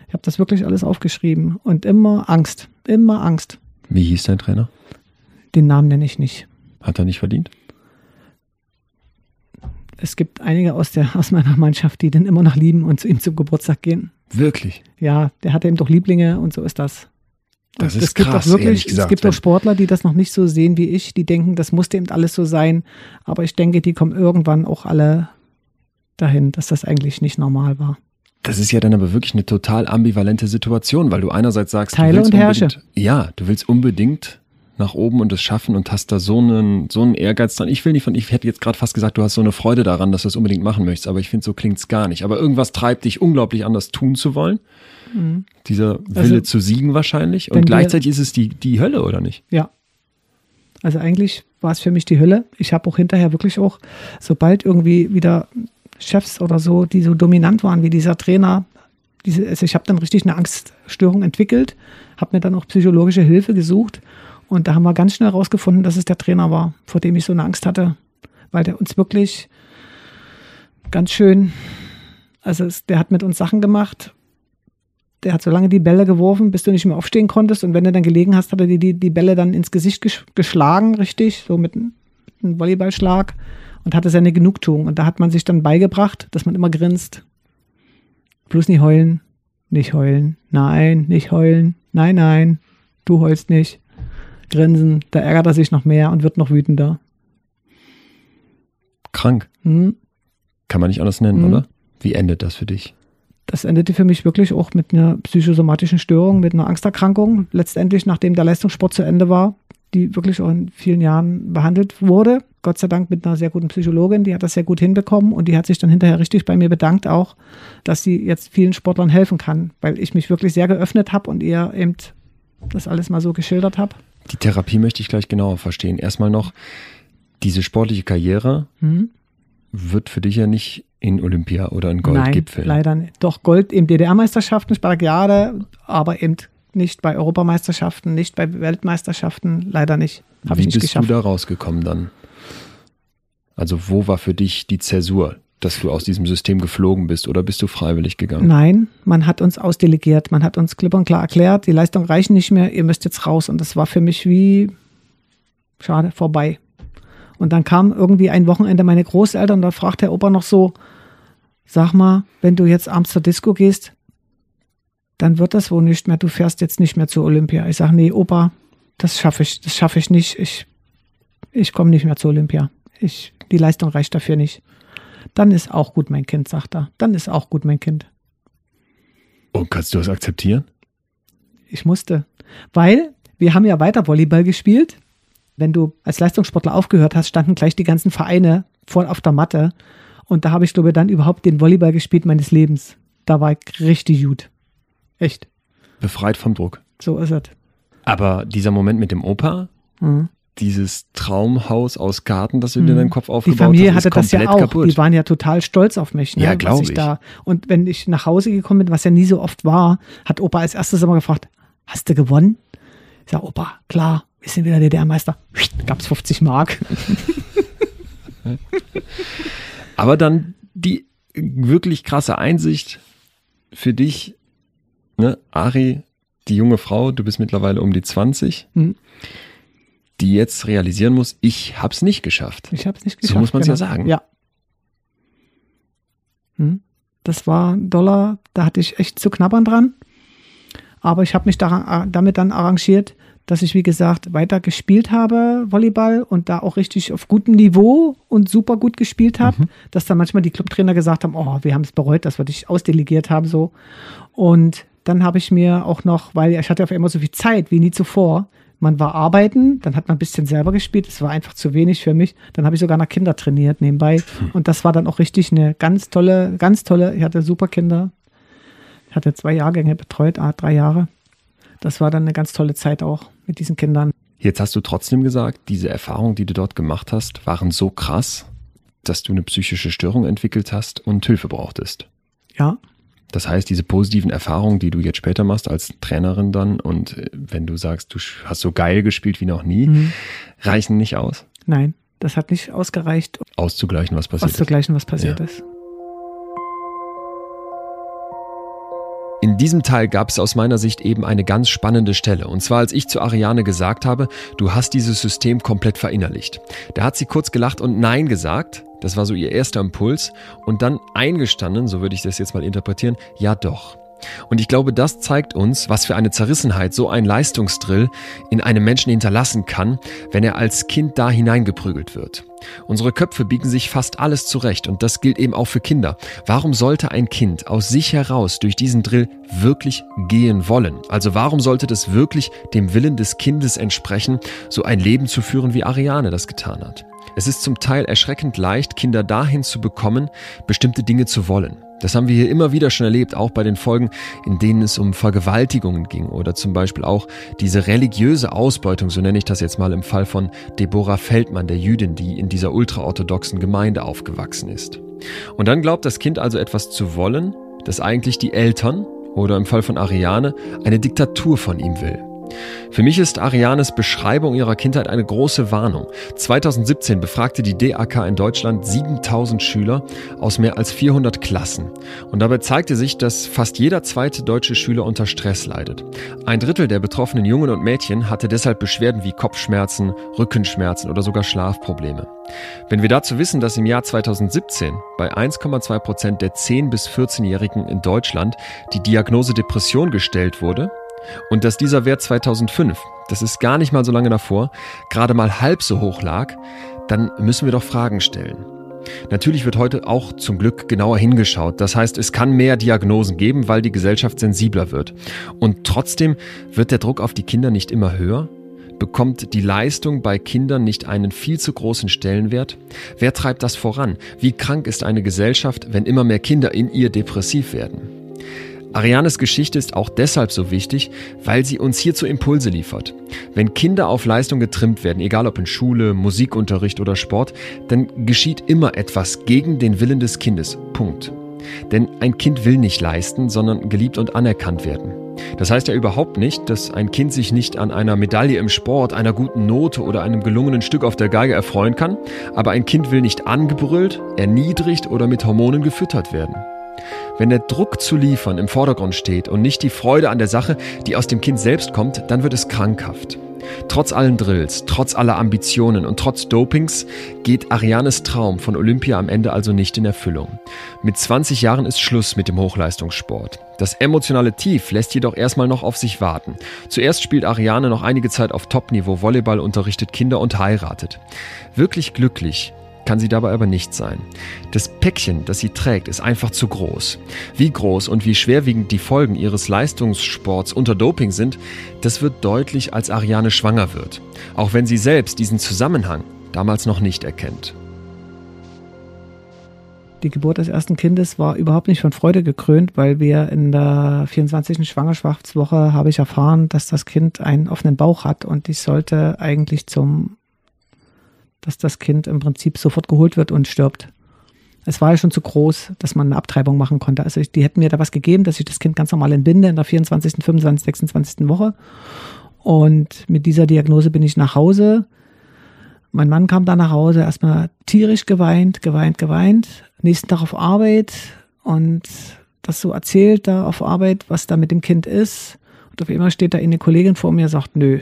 Ich habe das wirklich alles aufgeschrieben. Und immer Angst, immer Angst. Wie hieß dein Trainer? Den Namen nenne ich nicht. Hat er nicht verdient? Es gibt einige aus, der, aus meiner Mannschaft, die den immer noch lieben und zu ihm zum Geburtstag gehen. Wirklich? Ja, der hatte eben doch Lieblinge und so ist das. Das Und ist es gibt krass, auch wirklich, ehrlich gesagt, es gibt auch Sportler, die das noch nicht so sehen wie ich, die denken, das musste eben alles so sein. Aber ich denke, die kommen irgendwann auch alle dahin, dass das eigentlich nicht normal war. Das ist ja dann aber wirklich eine total ambivalente Situation, weil du einerseits sagst, Teile du willst und herrsche. ja, du willst unbedingt nach oben und es schaffen und hast da so einen, so einen Ehrgeiz dran. Ich will nicht von, ich hätte jetzt gerade fast gesagt, du hast so eine Freude daran, dass du es unbedingt machen möchtest, aber ich finde, so klingt's gar nicht. Aber irgendwas treibt dich unglaublich anders tun zu wollen. Dieser Wille Also, zu siegen wahrscheinlich. Und wir- gleichzeitig ist es die, die Hölle, oder nicht? Ja. Also eigentlich war es für mich die Hölle. Ich habe auch hinterher wirklich auch, sobald irgendwie wieder Chefs oder so, die so dominant waren wie dieser Trainer, diese, also ich habe dann richtig eine Angststörung entwickelt, habe mir dann auch psychologische Hilfe gesucht und da haben wir ganz schnell herausgefunden, dass es der Trainer war, vor dem ich so eine Angst hatte, weil der uns wirklich ganz schön, also es, der hat mit uns Sachen gemacht, der hat so lange die Bälle geworfen, bis du nicht mehr aufstehen konntest. Und wenn du dann gelegen hast, hat er dir die, die Bälle dann ins Gesicht gesch geschlagen, richtig, so mit, mit einem Volleyballschlag und hatte seine Genugtuung. Und da hat man sich dann beigebracht, dass man immer grinst. Bloß nicht heulen, nicht heulen, nein, nicht heulen, nein, nein, du heulst nicht. Grinsen, da ärgert er sich noch mehr und wird noch wütender. Krank. Hm? Kann man nicht anders nennen, Mhm. oder? Wie endet das für dich? Das endete für mich wirklich auch mit einer psychosomatischen Störung, mit einer Angsterkrankung. Letztendlich, nachdem der Leistungssport zu Ende war, die wirklich auch in vielen Jahren behandelt wurde. Gott sei Dank mit einer sehr guten Psychologin, die hat das sehr gut hinbekommen und die hat sich dann hinterher richtig bei mir bedankt auch, dass sie jetzt vielen Sportlern helfen kann, weil ich mich wirklich sehr geöffnet habe und ihr eben das alles mal so geschildert habe. Die Therapie möchte ich gleich genauer verstehen. Erstmal noch, diese sportliche Karriere Hm? wird für dich ja nicht in Olympia oder in Gold Nein, gipfeln. leider nicht. Doch Gold im DDR-Meisterschaften, Spartakiade, aber eben nicht bei Europameisterschaften, nicht bei Weltmeisterschaften, leider nicht. Habe Wie ich nicht bist geschafft. du da rausgekommen dann? Also wo war für dich die Zäsur, dass du aus diesem System geflogen bist oder bist du freiwillig gegangen? Nein, man hat uns ausdelegiert. Man hat uns klipp und klar erklärt, die Leistung reichen nicht mehr, ihr müsst jetzt raus. Und das war für mich wie, schade, vorbei. Und dann kam irgendwie ein Wochenende meine Großeltern, da fragt der Opa noch so, sag mal, wenn du jetzt abends zur Disco gehst, dann wird das wohl nicht mehr, du fährst jetzt nicht mehr zur Olympia. Ich sage, nee, Opa, das schaffe ich, das schaffe ich nicht. Ich, ich komme nicht mehr zur Olympia. Ich, die Leistung reicht dafür nicht. Dann ist auch gut, mein Kind, sagt er. Dann ist auch gut, mein Kind. Und kannst du das akzeptieren? Ich musste. Weil wir haben ja weiter Volleyball gespielt. Wenn du als Leistungssportler aufgehört hast, standen gleich die ganzen Vereine voll auf der Matte. Und da habe ich, glaube ich, dann überhaupt den Volleyball gespielt meines Lebens. Da war ich richtig gut. Echt. Befreit vom Druck. So ist es. Aber dieser Moment mit dem Opa, Mhm. dieses Traumhaus aus Garten, das du dir in Mhm. deinem Kopf Die aufgebaut Familie hast, hatte das ja auch. kaputt. Die waren ja total stolz auf mich. Ne, Ja, was glaub ich. Da. Und wenn ich nach Hause gekommen bin, was ja nie so oft war, hat Opa als erstes immer gefragt, hast du gewonnen? Ich sag, Opa, klar. wir sind wieder DDR-Meister. Gab es 50 Mark. Aber dann die wirklich krasse Einsicht für dich, ne, Ari, die junge Frau, du bist mittlerweile um die 20, Mhm. die jetzt realisieren muss, ich hab's nicht geschafft. Ich habe es nicht geschafft. So muss man es ja genau. sagen. Ja. Hm. Das war ein Dollar, da hatte ich echt zu knabbern dran. Aber ich habe mich daran, äh, damit dann arrangiert, dass ich, wie gesagt, weiter gespielt habe, Volleyball, und da auch richtig auf gutem Niveau und super gut gespielt habe. Dass dann manchmal die Clubtrainer gesagt haben, oh, wir haben es bereut, dass wir dich ausdelegiert haben, so. Und dann habe ich mir auch noch, weil ich hatte auf einmal so viel Zeit wie nie zuvor, man war arbeiten, dann hat man ein bisschen selber gespielt, es war einfach zu wenig für mich. Dann habe ich sogar noch Kinder trainiert nebenbei. Und das war dann auch richtig eine ganz tolle, ganz tolle, ich hatte super Kinder. Ich hatte zwei Jahrgänge betreut, ah, drei Jahre. Das war dann eine ganz tolle Zeit auch mit diesen Kindern. Jetzt hast du trotzdem gesagt, diese Erfahrungen, die du dort gemacht hast, waren so krass, dass du eine psychische Störung entwickelt hast und Hilfe brauchtest. Ja, Das heißt, diese positiven Erfahrungen, die du jetzt später machst als Trainerin dann und äh, wenn du sagst, du hast so geil gespielt wie noch nie, Mhm. reichen nicht aus, nein, das hat nicht ausgereicht, auszugleichen, was passiert ist. auszugleichen, was passiert Ja. ist. In diesem Teil gab es aus meiner Sicht eben eine ganz spannende Stelle. Und zwar, als ich zu Ariane gesagt habe, du hast dieses System komplett verinnerlicht. Da hat sie kurz gelacht und Nein gesagt. Das war so ihr erster Impuls. Und dann eingestanden, so würde ich das jetzt mal interpretieren, ja doch. Und ich glaube, das zeigt uns, was für eine Zerrissenheit so ein Leistungsdrill in einem Menschen hinterlassen kann, wenn er als Kind da hineingeprügelt wird. Unsere Köpfe biegen sich fast alles zurecht und das gilt eben auch für Kinder. Warum sollte ein Kind aus sich heraus durch diesen Drill wirklich gehen wollen? Also warum sollte das wirklich dem Willen des Kindes entsprechen, so ein Leben zu führen, wie Ariane das getan hat? Es ist zum Teil erschreckend leicht, Kinder dahin zu bekommen, bestimmte Dinge zu wollen. Das haben wir hier immer wieder schon erlebt, auch bei den Folgen, in denen es um Vergewaltigungen ging oder zum Beispiel auch diese religiöse Ausbeutung, so nenne ich das jetzt mal im Fall von Deborah Feldmann, der Jüdin, die in dieser ultraorthodoxen Gemeinde aufgewachsen ist. Und dann glaubt das Kind also etwas zu wollen, das eigentlich die Eltern oder im Fall von Ariane eine Diktatur von ihm will. Für mich ist Arianes Beschreibung ihrer Kindheit eine große Warnung. 2017 befragte die DAK in Deutschland 7000 Schüler aus mehr als 400 Klassen. Und dabei zeigte sich, dass fast jeder zweite deutsche Schüler unter Stress leidet. Ein Drittel der betroffenen Jungen und Mädchen hatte deshalb Beschwerden wie Kopfschmerzen, Rückenschmerzen oder sogar Schlafprobleme. Wenn wir dazu wissen, dass im Jahr 2017 bei 1,2 Prozent der 10- bis 14-Jährigen in Deutschland die Diagnose Depression gestellt wurde, und dass dieser Wert 2005, das ist gar nicht mal so lange davor, gerade mal halb so hoch lag, dann müssen wir doch Fragen stellen. Natürlich wird heute auch zum Glück genauer hingeschaut. Das heißt, es kann mehr Diagnosen geben, weil die Gesellschaft sensibler wird. Und trotzdem wird der Druck auf die Kinder nicht immer höher? Bekommt die Leistung bei Kindern nicht einen viel zu großen Stellenwert? Wer treibt das voran? Wie krank ist eine Gesellschaft, wenn immer mehr Kinder in ihr depressiv werden? Arianes Geschichte ist auch deshalb so wichtig, weil sie uns hierzu Impulse liefert. Wenn Kinder auf Leistung getrimmt werden, egal ob in Schule, Musikunterricht oder Sport, dann geschieht immer etwas gegen den Willen des Kindes. Punkt. Denn ein Kind will nicht leisten, sondern geliebt und anerkannt werden. Das heißt ja überhaupt nicht, dass ein Kind sich nicht an einer Medaille im Sport, einer guten Note oder einem gelungenen Stück auf der Geige erfreuen kann, aber ein Kind will nicht angebrüllt, erniedrigt oder mit Hormonen gefüttert werden. Wenn der Druck zu liefern im Vordergrund steht und nicht die Freude an der Sache, die aus dem Kind selbst kommt, dann wird es krankhaft. Trotz allen Drills, trotz aller Ambitionen und trotz Dopings geht Arianes Traum von Olympia am Ende also nicht in Erfüllung. Mit 20 Jahren ist Schluss mit dem Hochleistungssport. Das emotionale Tief lässt jedoch erstmal noch auf sich warten. Zuerst spielt Ariane noch einige Zeit auf Topniveau Volleyball, unterrichtet Kinder und heiratet. Wirklich glücklich kann sie dabei aber nicht sein. Das Päckchen, das sie trägt, ist einfach zu groß. Wie groß und wie schwerwiegend die Folgen ihres Leistungssports unter Doping sind, das wird deutlich, als Ariane schwanger wird. Auch wenn sie selbst diesen Zusammenhang damals noch nicht erkennt. Die Geburt des ersten Kindes war überhaupt nicht von Freude gekrönt, weil wir in der 24. Schwangerschaftswoche habe ich erfahren, dass das Kind einen offenen Bauch hat und ich sollte eigentlich zum, dass das Kind im Prinzip sofort geholt wird und stirbt. Es war ja schon zu groß, dass man eine Abtreibung machen konnte. Also die hätten mir da was gegeben, dass ich das Kind ganz normal entbinde in der 24., 25., 26. Woche. Und mit dieser Diagnose bin ich nach Hause. Mein Mann kam dann nach Hause, erstmal tierisch geweint, geweint, geweint. Nächsten Tag auf Arbeit und das so erzählt da auf Arbeit, was da mit dem Kind ist. Und auf einmal steht da eine Kollegin vor mir und sagt, nö.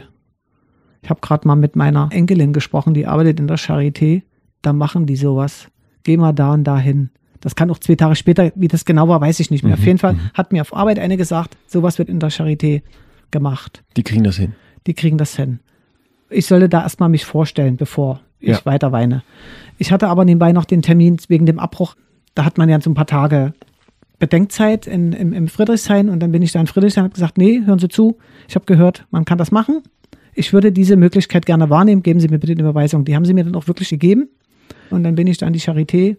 Ich habe gerade mal mit meiner Enkelin gesprochen, die arbeitet in der Charité. Da machen die sowas. Geh mal da und da hin. Das kann auch zwei Tage später, wie das genau war, weiß ich nicht mehr. Mhm, Auf jeden Fall mhm. hat mir auf Arbeit eine gesagt, sowas wird in der Charité gemacht. Die kriegen das hin. Die kriegen das hin. Ich sollte da erstmal mich vorstellen, bevor ich Ja. weiter weine. Ich hatte aber nebenbei noch den Termin wegen dem Abbruch. Da hat man ja so ein paar Tage Bedenkzeit in, im, im Friedrichshain und dann bin ich da in Friedrichshain und habe gesagt, nee, hören Sie zu, ich habe gehört, man kann das machen. Ich würde diese Möglichkeit gerne wahrnehmen, geben Sie mir bitte eine Überweisung. Die haben sie mir dann auch wirklich gegeben und dann bin ich da an die Charité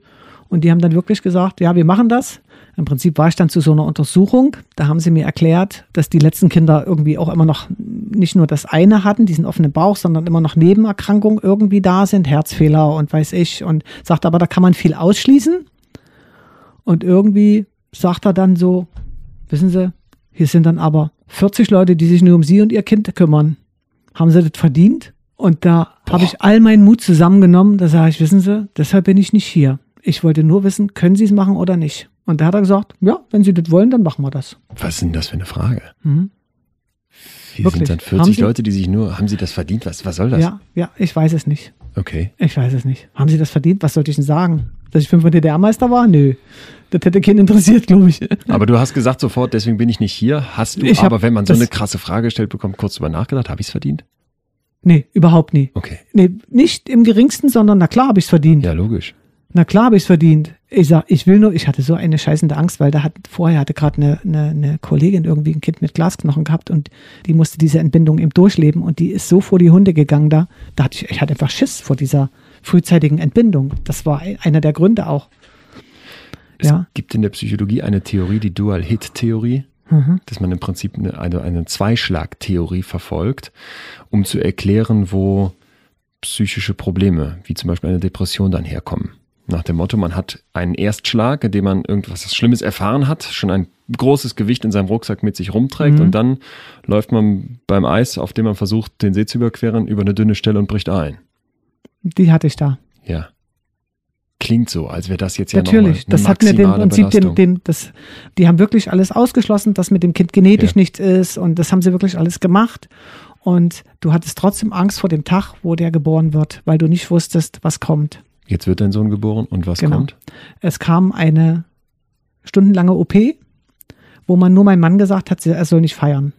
und die haben dann wirklich gesagt, ja, wir machen das. Im Prinzip war ich dann zu so einer Untersuchung. Da haben sie mir erklärt, dass die letzten Kinder irgendwie auch immer noch nicht nur das eine hatten, diesen offenen Bauch, sondern immer noch Nebenerkrankungen irgendwie da sind, Herzfehler und weiß ich. Und sagt aber, da kann man viel ausschließen. Und irgendwie sagt er dann so, wissen Sie, hier sind dann aber 40 Leute, die sich nur um Sie und Ihr Kind kümmern. Haben Sie das verdient? Und da habe ich all meinen Mut zusammengenommen. Da sage ich, wissen Sie, deshalb bin ich nicht hier. Ich wollte nur wissen, können Sie es machen oder nicht? Und da hat er gesagt, ja, wenn Sie das wollen, dann machen wir das. Was ist denn das für eine Frage? Mhm. Hier Wirklich? sind dann Haben 40 Sie- Leute, die sich nur, haben sie das verdient? Was, was soll das? Ja, ja, ich weiß es nicht. Okay. Ich weiß es nicht. Haben Sie das verdient? Was sollte ich denn sagen? Dass ich fünfmal DDR-Meister war? Nö. Das hätte keinen interessiert, glaube ich. Aber du hast gesagt sofort, deswegen bin ich nicht hier. Hast du Ich aber, wenn man so eine krasse Frage stellt bekommt, kurz drüber nachgedacht, habe ich es verdient? Nee, überhaupt nie. Okay. Nee, nicht im geringsten, sondern na klar habe ich es verdient. Ja, logisch. Na klar habe ich es verdient. Ich sag, ich will nur, ich hatte so eine scheißende Angst, weil da hat vorher hatte gerade eine, eine, eine Kollegin irgendwie ein Kind mit Glasknochen gehabt und die musste diese Entbindung eben durchleben und die ist so vor die Hunde gegangen da. Da hatte ich, ich hatte einfach Schiss vor dieser frühzeitigen Entbindung. Das war ein- einer der Gründe auch. Es Ja. gibt in der Psychologie eine Theorie, die Dual-Hit-Theorie, Mhm. dass man im Prinzip eine, eine, eine Zweischlag-Theorie verfolgt, um zu erklären, wo psychische Probleme, wie zum Beispiel eine Depression, dann herkommen. Nach dem Motto, man hat einen Erstschlag, in dem man irgendwas Schlimmes erfahren hat, schon ein großes Gewicht in seinem Rucksack mit sich rumträgt Mhm. und dann läuft man beim Eis, auf dem man versucht, den See zu überqueren, über eine dünne Stelle und bricht ein. Die hatte ich da. Ja. Klingt so, als wäre das jetzt ja Natürlich. eine Das hat mir den Prinzip den, den, das, die haben wirklich alles ausgeschlossen, dass mit dem Kind genetisch Ja. nichts ist und das haben sie wirklich alles gemacht. Und du hattest trotzdem Angst vor dem Tag, wo der geboren wird, weil du nicht wusstest, was kommt. Jetzt wird dein Sohn geboren und was Genau. kommt? Es kam eine stundenlange OP, wo man nur meinem Mann gesagt hat, er soll nicht feiern.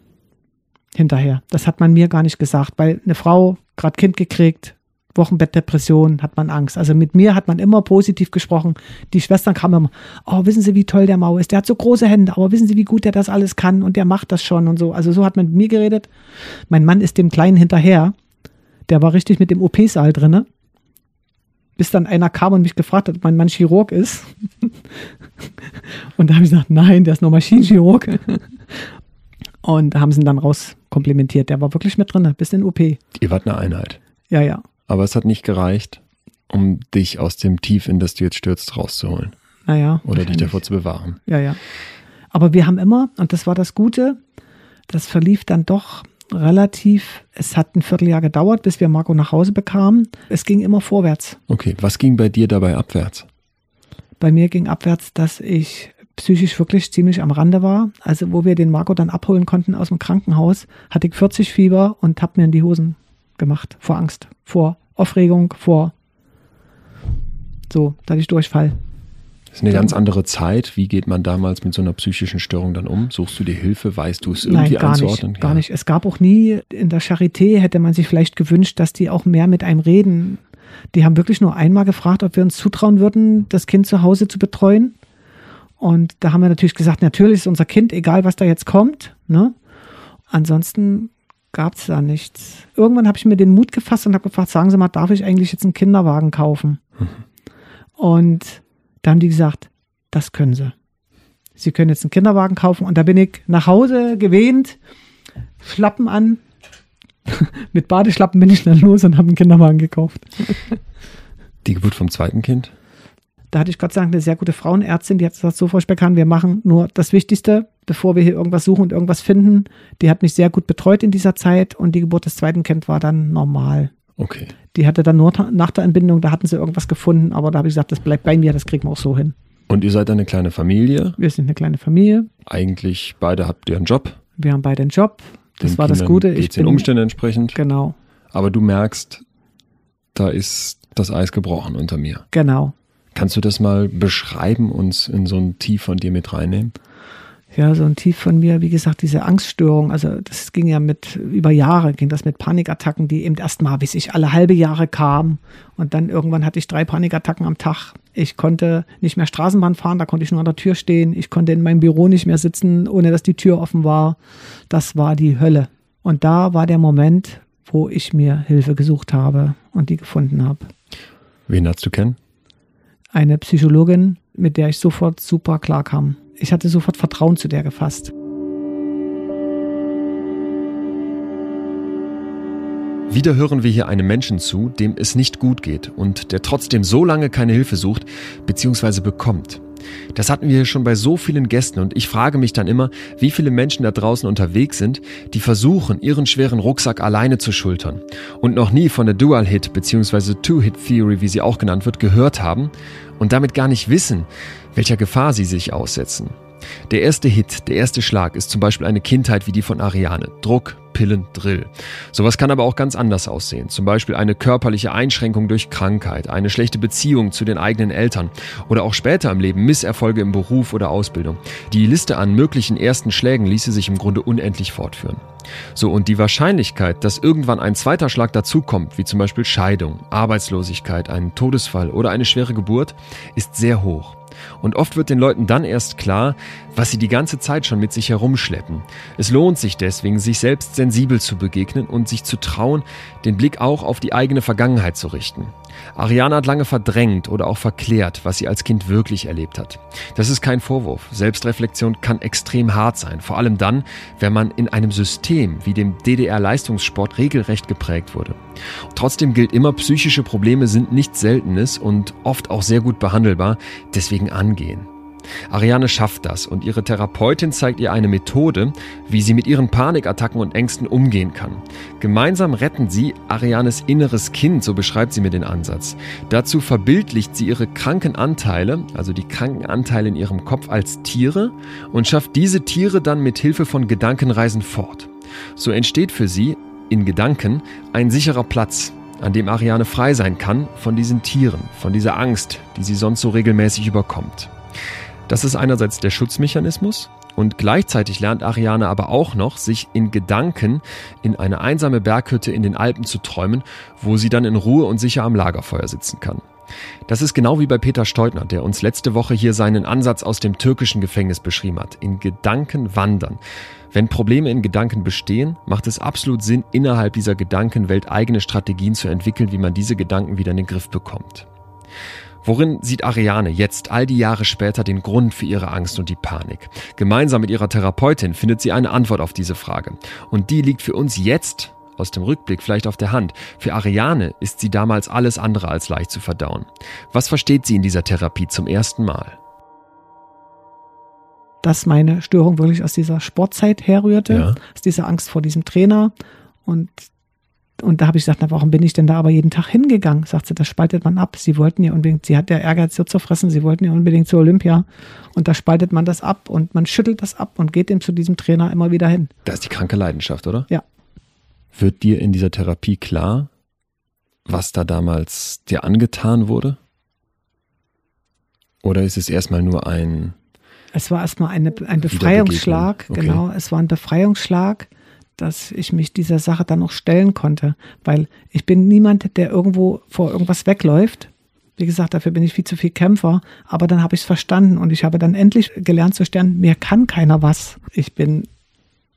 Hinterher. Das hat man mir gar nicht gesagt, weil eine Frau, gerade Kind gekriegt, Wochenbettdepression, hat man Angst. Also mit mir hat man immer positiv gesprochen. Die Schwestern kamen immer, oh, wissen Sie, wie toll der Mau ist. Der hat so große Hände, aber wissen Sie, wie gut der das alles kann und der macht das schon und so. Also so hat man mit mir geredet. Mein Mann ist dem Kleinen hinterher. Der war richtig mit dem OP-Saal drinne. Bis dann einer kam und mich gefragt hat, ob mein Mann Chirurg ist. Und da habe ich gesagt, nein, der ist nur Maschinenchirurg. Und da haben sie ihn dann rauskomplimentiert. Der war wirklich mit drin, bis in OP. Ihr wart eine Einheit. Ja, ja. Aber es hat nicht gereicht, um dich aus dem Tief, in das du jetzt stürzt, rauszuholen. Naja. Oder dich davor zu bewahren. Ja, ja. Aber wir haben immer, und das war das Gute, das verlief dann doch relativ, es hat ein Vierteljahr gedauert, bis wir Marco nach Hause bekamen. Es ging immer vorwärts. Okay, was ging bei dir dabei abwärts? Bei mir ging abwärts, dass ich psychisch wirklich ziemlich am Rande war. Also wo wir den Marco dann abholen konnten aus dem Krankenhaus, hatte ich 40 Fieber und habe mir in die Hosen gemacht vor Angst, vor Aufregung, vor so, da hatte ich Durchfall. Das ist eine ganz andere Zeit. Wie geht man damals mit so einer psychischen Störung dann um? Suchst du dir Hilfe? Weißt du es irgendwie Nein, gar einzuordnen? nicht, gar nicht. Es gab auch nie, in der Charité hätte man sich vielleicht gewünscht, dass die auch mehr mit einem reden. Die haben wirklich nur einmal gefragt, ob wir uns zutrauen würden, das Kind zu Hause zu betreuen. Und da haben wir natürlich gesagt, natürlich ist unser Kind, egal was da jetzt kommt. Ne? Ansonsten gab es da nichts. Irgendwann habe ich mir den Mut gefasst und habe gefragt, sagen Sie mal, darf ich eigentlich jetzt einen Kinderwagen kaufen? Und da haben die gesagt, das können Sie. Sie können jetzt einen Kinderwagen kaufen. Und da bin ich nach Hause gewähnt, Schlappen an. Mit Badeschlappen bin ich dann los und habe einen Kinderwagen gekauft. Die Geburt vom zweiten Kind? Da hatte ich Gott sei Dank eine sehr gute Frauenärztin, die hat gesagt, so Frau Speckhan, wir machen nur das Wichtigste. Bevor wir hier irgendwas suchen und irgendwas finden. Die hat mich sehr gut betreut in dieser Zeit und die Geburt des zweiten Kindes war dann normal. Okay. Die hatte dann nur nach der Entbindung, da hatten sie irgendwas gefunden, aber da habe ich gesagt, das bleibt bei mir, das kriegen wir auch so hin. Und ihr seid eine kleine Familie? Wir sind eine kleine Familie. Eigentlich beide habt ihr einen Job? Wir haben beide einen Job. Das Den war das Kindern Gute. Geht's den Umständen entsprechend? Genau, Aber du merkst, da ist das Eis gebrochen unter mir. genau. Kannst du das mal beschreiben, uns in so ein Tief von dir mit reinnehmen? Ja, so ein Tief von mir, wie gesagt, diese Angststörung, also das ging ja mit über Jahre, ging das mit Panikattacken, die eben erstmal, bis ich alle halbe Jahre kam und dann irgendwann hatte ich drei Panikattacken am Tag. Ich konnte nicht mehr Straßenbahn fahren, da konnte ich nur an der Tür stehen. Ich konnte in meinem Büro nicht mehr sitzen, ohne dass die Tür offen war. Das war die Hölle. Und da war der Moment, wo ich mir Hilfe gesucht habe und die gefunden habe. Wen hast du kennen? Eine Psychologin, mit der ich sofort super klar kam. Ich hatte sofort Vertrauen zu der gefasst. Wieder hören wir hier einem Menschen zu, dem es nicht gut geht und der trotzdem so lange keine Hilfe sucht bzw. bekommt. Das hatten wir schon bei so vielen Gästen und ich frage mich dann immer, wie viele Menschen da draußen unterwegs sind, die versuchen, ihren schweren Rucksack alleine zu schultern und noch nie von der Dual-Hit bzw. Two-Hit-Theory, wie sie auch genannt wird, gehört haben und damit gar nicht wissen, welcher Gefahr sie sich aussetzen. Der erste Hit, der erste Schlag ist zum Beispiel eine Kindheit wie die von Ariane. Druck, Pillen, Drill. Sowas kann aber auch ganz anders aussehen. Zum Beispiel eine körperliche Einschränkung durch Krankheit, eine schlechte Beziehung zu den eigenen Eltern oder auch später im Leben Misserfolge im Beruf oder Ausbildung. Die Liste an möglichen ersten Schlägen ließe sich im Grunde unendlich fortführen. So, und die Wahrscheinlichkeit, dass irgendwann ein zweiter Schlag dazukommt, wie zum Beispiel Scheidung, Arbeitslosigkeit, ein Todesfall oder eine schwere Geburt, ist sehr hoch. Und oft wird den Leuten dann erst klar, was sie die ganze Zeit schon mit sich herumschleppen. Es lohnt sich deswegen, sich selbst sensibel zu begegnen und sich zu trauen, den Blick auch auf die eigene Vergangenheit zu richten. Ariane hat lange verdrängt oder auch verklärt, was sie als Kind wirklich erlebt hat. Das ist kein Vorwurf. Selbstreflexion kann extrem hart sein, vor allem dann, wenn man in einem System wie dem DDR-Leistungssport regelrecht geprägt wurde. Trotzdem gilt immer, psychische Probleme sind nichts Seltenes und oft auch sehr gut behandelbar, deswegen angehen. Ariane schafft das und ihre Therapeutin zeigt ihr eine Methode, wie sie mit ihren Panikattacken und Ängsten umgehen kann. Gemeinsam retten sie Arianes inneres Kind, so beschreibt sie mir den Ansatz. Dazu verbildlicht sie ihre kranken Anteile, also die kranken Anteile in ihrem Kopf als Tiere und schafft diese Tiere dann mit Hilfe von Gedankenreisen fort. So entsteht für sie in Gedanken ein sicherer Platz, an dem Ariane frei sein kann von diesen Tieren, von dieser Angst, die sie sonst so regelmäßig überkommt. Das ist einerseits der Schutzmechanismus und gleichzeitig lernt Ariane aber auch noch, sich in Gedanken in eine einsame Berghütte in den Alpen zu träumen, wo sie dann in Ruhe und sicher am Lagerfeuer sitzen kann. Das ist genau wie bei Peter Steutner, der uns letzte Woche hier seinen Ansatz aus dem türkischen Gefängnis beschrieben hat. In Gedanken wandern. Wenn Probleme in Gedanken bestehen, macht es absolut Sinn, innerhalb dieser Gedankenwelt eigene Strategien zu entwickeln, wie man diese Gedanken wieder in den Griff bekommt. Worin sieht Ariane jetzt all die Jahre später den Grund für ihre Angst und die Panik? Gemeinsam mit ihrer Therapeutin findet sie eine Antwort auf diese Frage. Und die liegt für uns jetzt aus dem Rückblick vielleicht auf der Hand. Für Ariane ist sie damals alles andere als leicht zu verdauen. Was versteht sie in dieser Therapie zum ersten Mal? Dass meine Störung wirklich aus dieser Sportzeit herrührte, Ja. aus dieser Angst vor diesem Trainer. Und, und da habe ich gesagt, na, warum bin ich denn da aber jeden Tag hingegangen? Sagt sie, das spaltet man ab. Sie wollten ja unbedingt, sie hat ja Ehrgeiz, so zu fressen, sie wollten ja unbedingt zur Olympia. Und da spaltet man das ab und man schüttelt das ab und geht eben zu diesem Trainer immer wieder hin. Das ist die kranke Leidenschaft, oder? Ja. Wird dir in dieser Therapie klar, was da damals dir angetan wurde? Oder ist es erstmal nur ein, Es war erstmal eine, ein Befreiungsschlag, Okay. genau. Es war ein Befreiungsschlag, dass ich mich dieser Sache dann auch stellen konnte. Weil ich bin niemand, der irgendwo vor irgendwas wegläuft. Wie gesagt, dafür bin ich viel zu viel Kämpfer. Aber dann habe ich es verstanden und ich habe dann endlich gelernt zu stellen, mir kann keiner was. Ich bin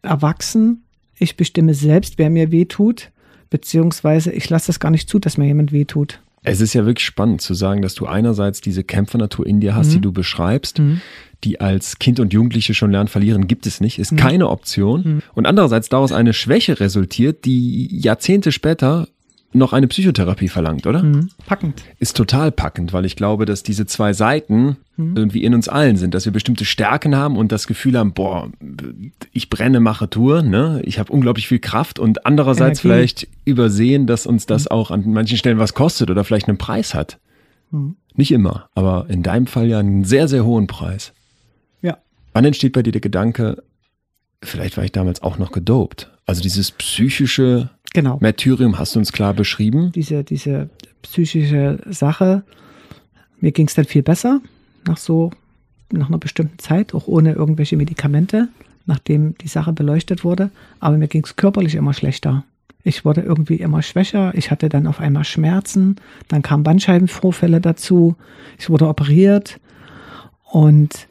erwachsen. Ich bestimme selbst, wer mir weh tut. Beziehungsweise ich lasse es gar nicht zu, dass mir jemand weh tut. Es ist ja wirklich spannend zu sagen, dass du einerseits diese Kämpfernatur in dir hast, die du beschreibst, die als Kind und Jugendliche schon lernen, verlieren gibt es nicht, ist keine Option. Und andererseits daraus eine Schwäche resultiert, die Jahrzehnte später noch eine Psychotherapie verlangt, oder? Mhm. Packend. Ist total packend, weil ich glaube, dass diese zwei Seiten Mhm. irgendwie in uns allen sind, dass wir bestimmte Stärken haben und das Gefühl haben, boah, ich brenne, mache Tour, ne? Ich habe unglaublich viel Kraft und andererseits Energie. Mhm. vielleicht übersehen, dass uns das auch an manchen Stellen was kostet oder vielleicht einen Preis hat. Mhm. Nicht immer, aber in deinem Fall ja einen sehr, sehr hohen Preis. Wann entsteht bei dir der Gedanke, vielleicht war ich damals auch noch gedopt? Also dieses psychische Genau. Märtyrium hast du uns klar beschrieben. Diese, diese psychische Sache. Mir ging es dann viel besser nach so, nach einer bestimmten Zeit, auch ohne irgendwelche Medikamente, nachdem die Sache beleuchtet wurde. Aber mir ging es körperlich immer schlechter. Ich wurde irgendwie immer schwächer. Ich hatte dann auf einmal Schmerzen. Dann kamen Bandscheibenvorfälle dazu. Ich wurde operiert. Und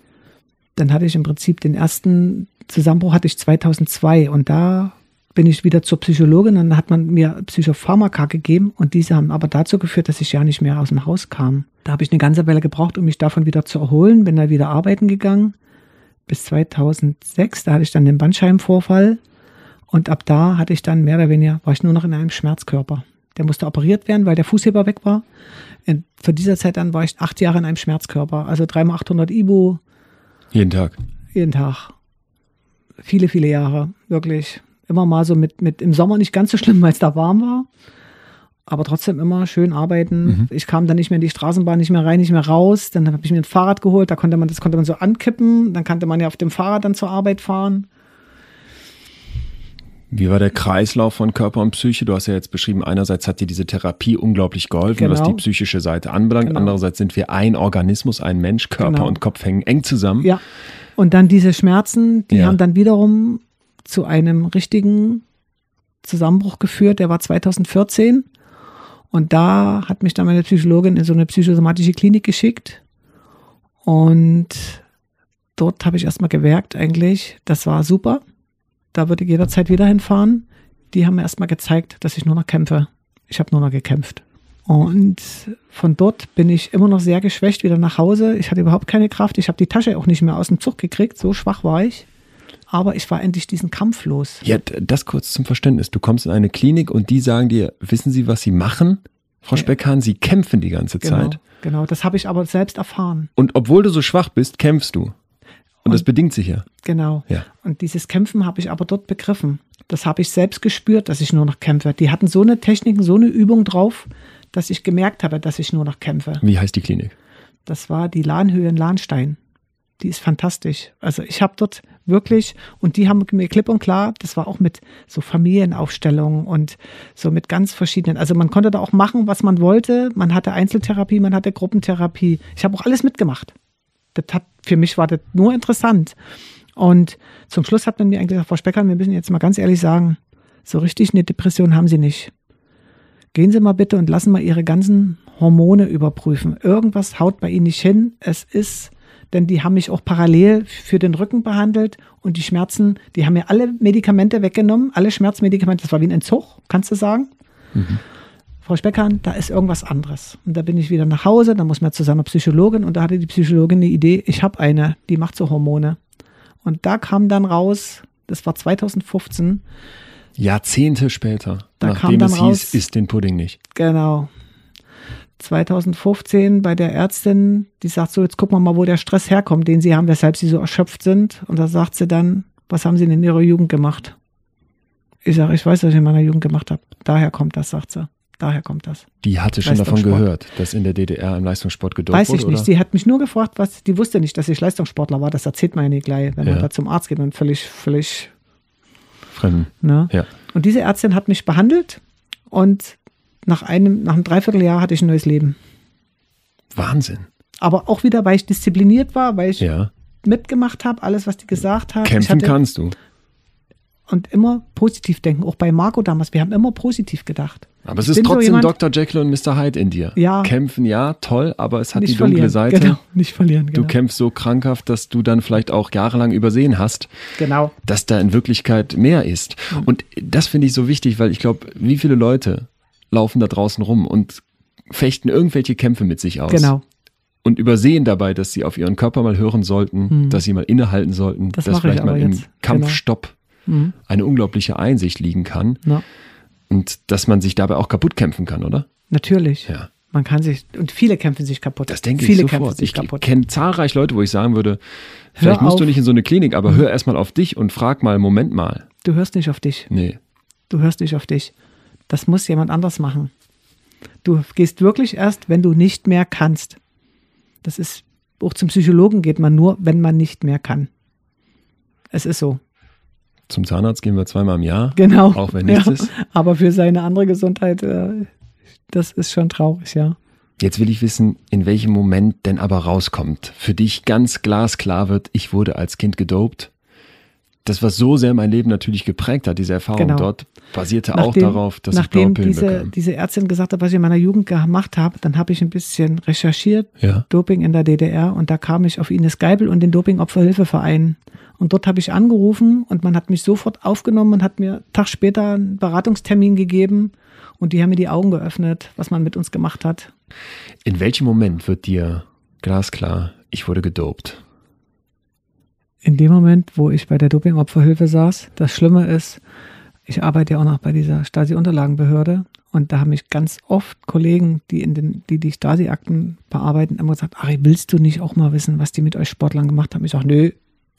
dann hatte ich im Prinzip den ersten Zusammenbruch hatte ich 2002 und da bin ich wieder zur Psychologin dann hat man mir Psychopharmaka gegeben und diese haben aber dazu geführt, dass ich ja nicht mehr aus dem Haus kam. Da habe ich eine ganze Weile gebraucht, um mich davon wieder zu erholen, bin dann wieder arbeiten gegangen bis 2006, da hatte ich dann den Bandscheibenvorfall und ab da hatte ich dann mehr oder weniger, war ich nur noch in einem Schmerzkörper. Der musste operiert werden, weil der Fußheber weg war. Und von dieser Zeit an war ich acht Jahre in einem Schmerzkörper, also dreimal 800 Ibu, Jeden Tag. jeden Tag. Viele, viele Jahre, wirklich. Immer mal so mit, mit im Sommer nicht ganz so schlimm, weil es da warm war. Aber trotzdem immer schön arbeiten. Ich kam dann nicht mehr in die Straßenbahn, nicht mehr rein, nicht mehr raus. Dann habe ich mir ein Fahrrad geholt, da konnte man, das konnte man so ankippen. Dann konnte man ja auf dem Fahrrad dann zur Arbeit fahren. Wie war der Kreislauf von Körper und Psyche? Du hast ja jetzt beschrieben, einerseits hat dir diese Therapie unglaublich geholfen, was Genau. die psychische Seite anbelangt. Genau. Andererseits sind wir ein Organismus, ein Mensch, Körper Genau. und Kopf hängen eng zusammen. Ja. Und dann diese Schmerzen, die Ja. haben dann wiederum zu einem richtigen Zusammenbruch geführt. Der war 2014. Und da hat mich dann meine Psychologin in so eine psychosomatische Klinik geschickt. Und dort habe ich erstmal gemerkt, eigentlich, das war super. Da würde ich jederzeit wieder hinfahren. Die haben mir erstmal gezeigt, dass ich nur noch kämpfe. Ich habe nur noch gekämpft. Und von dort bin ich immer noch sehr geschwächt wieder nach Hause. Ich hatte überhaupt keine Kraft. Ich habe die Tasche auch nicht mehr aus dem Zug gekriegt. So schwach war ich. Aber ich war endlich diesen Kampf los. Ja, das kurz zum Verständnis. Du kommst in eine Klinik und die sagen dir, wissen Sie, was Sie machen? Frau. Speckhahn, Sie kämpfen die ganze Genau, Zeit. genau. Das habe ich aber selbst erfahren. Und obwohl du so schwach bist, kämpfst du. Und, das bedingt sich ja. Genau. Ja. Und dieses Kämpfen habe ich aber dort begriffen. Das habe ich selbst gespürt, dass ich nur noch kämpfe. Die hatten so eine Techniken, so eine Übung drauf, dass ich gemerkt habe, dass ich nur noch kämpfe. Wie heißt die Klinik? Das war die Lahnhöhe in Lahnstein. Die ist fantastisch. Also ich habe dort wirklich, und die haben mir klipp und klar, das war auch mit so Familienaufstellungen und so mit ganz verschiedenen, also man konnte da auch machen, was man wollte. Man hatte Einzeltherapie, man hatte Gruppentherapie. Ich habe auch alles mitgemacht. Das hat, für mich war das nur interessant. Und zum Schluss hat man mir eigentlich gesagt, Frau Speckern, wir müssen jetzt mal ganz ehrlich sagen, so richtig eine Depression haben Sie nicht. Gehen Sie mal bitte und lassen mal Ihre ganzen Hormone überprüfen. Irgendwas haut bei Ihnen nicht hin. Es ist, denn die haben mich auch parallel für den Rücken behandelt und die Schmerzen, die haben mir alle Medikamente weggenommen, alle Schmerzmedikamente. Das war wie ein Entzug, kannst du sagen. Frau Speckhahn, da ist irgendwas anderes. Und da bin ich wieder nach Hause, da muss man zu seiner Psychologin und da hatte die Psychologin eine Idee, ich habe eine, die macht so Hormone. Und da kam dann raus, das war 2015, Jahrzehnte später, Da kam nachdem dann es raus- hieß, isst den Pudding nicht. Genau. 2015 bei der Ärztin, die sagt so, jetzt gucken wir mal, wo der Stress herkommt, den sie haben, weshalb sie so erschöpft sind. Und da sagt sie dann, was haben sie denn in ihrer Jugend gemacht? Ich sage, ich weiß, was ich in meiner Jugend gemacht habe. Daher kommt das, sagt sie. Daher kommt das. Die hatte schon davon gehört, dass in der DDR im Leistungssport gedopt Weiß wurde, ich nicht. oder? Sie hat mich nur gefragt, was, die wusste nicht, dass ich Leistungssportler war. Das erzählt man ja nicht gleich, wenn Ja. man da zum Arzt geht und völlig, völlig, Fremden. ne? Ja. Und diese Ärztin hat mich behandelt und nach einem, nach einem Dreivierteljahr hatte ich ein neues Leben. Wahnsinn. Aber auch wieder, weil ich diszipliniert war, weil ich Ja. mitgemacht habe, alles, was die gesagt hat. Kämpfen hatte, kannst du. Und immer positiv denken. Auch bei Marco damals. Wir haben immer positiv gedacht. Aber es Ich ist bin so trotzdem jemand- Dr. Jekyll und Mr. Hyde in dir. Ja. Kämpfen, ja, toll, aber es hat die dunkle verlieren. Seite. Genau, nicht verlieren. Du Genau. kämpfst so krankhaft, dass du dann vielleicht auch jahrelang übersehen hast, genau. dass da in Wirklichkeit mehr ist. Und das finde ich so wichtig, weil ich glaube, wie viele Leute laufen da draußen rum und fechten irgendwelche Kämpfe mit sich aus. Genau. Und übersehen dabei, dass sie auf ihren Körper mal hören sollten, dass sie mal innehalten sollten, Hm. Das dass vielleicht mal im. Genau. Kampfstopp Mhm. eine unglaubliche Einsicht liegen kann. Ja. Und dass man sich dabei auch kaputt kämpfen kann, oder? Natürlich. Ja. Man kann sich, und viele kämpfen sich kaputt. Das denke viele ich sofort. Ich kenne zahlreich Leute, wo ich sagen würde, vielleicht musst du auf. Mhm. nicht in so eine Klinik, aber hör erstmal auf dich und frag mal, Moment mal. Du hörst nicht auf dich. Nee. Du hörst nicht auf dich. Das muss jemand anders machen. Du gehst wirklich erst, wenn du nicht mehr kannst. Das ist, auch zum Psychologen geht man nur, wenn man nicht mehr kann. Es ist so. Zum Zahnarzt gehen wir zweimal im Jahr. Genau. Auch wenn nichts ja. ist. Aber für seine andere Gesundheit, äh, das ist schon traurig, ja. Jetzt will ich wissen, in welchem Moment denn aber rauskommt. Für dich ganz glasklar wird, ich wurde als Kind gedopt. Das, was so sehr mein Leben natürlich geprägt hat, diese Erfahrung Genau. dort, basierte auch Nachdem- darauf, dass ich Nachdem blaue Pillen diese, bekam. diese Ärztin gesagt hat, was ich in meiner Jugend gemacht habe, dann habe ich ein bisschen recherchiert, Ja. Doping in der DDR, und da kam ich auf Ines Geibel und den Doping-Opferhilfeverein. Und dort habe ich angerufen und man hat mich sofort aufgenommen und hat mir einen Tag später einen Beratungstermin gegeben. Und die haben mir die Augen geöffnet, was man mit uns gemacht hat. In welchem Moment wird dir glasklar, ich wurde gedopt? In dem Moment, wo ich bei der Doping-Opferhilfe saß, das Schlimme ist, ich arbeite ja auch noch bei dieser Stasi-Unterlagenbehörde und da haben mich ganz oft Kollegen, die in den, die, die Stasi-Akten bearbeiten, immer gesagt, Ari, willst du nicht auch mal wissen, was die mit euch Sportlern gemacht haben? Ich sage, nö,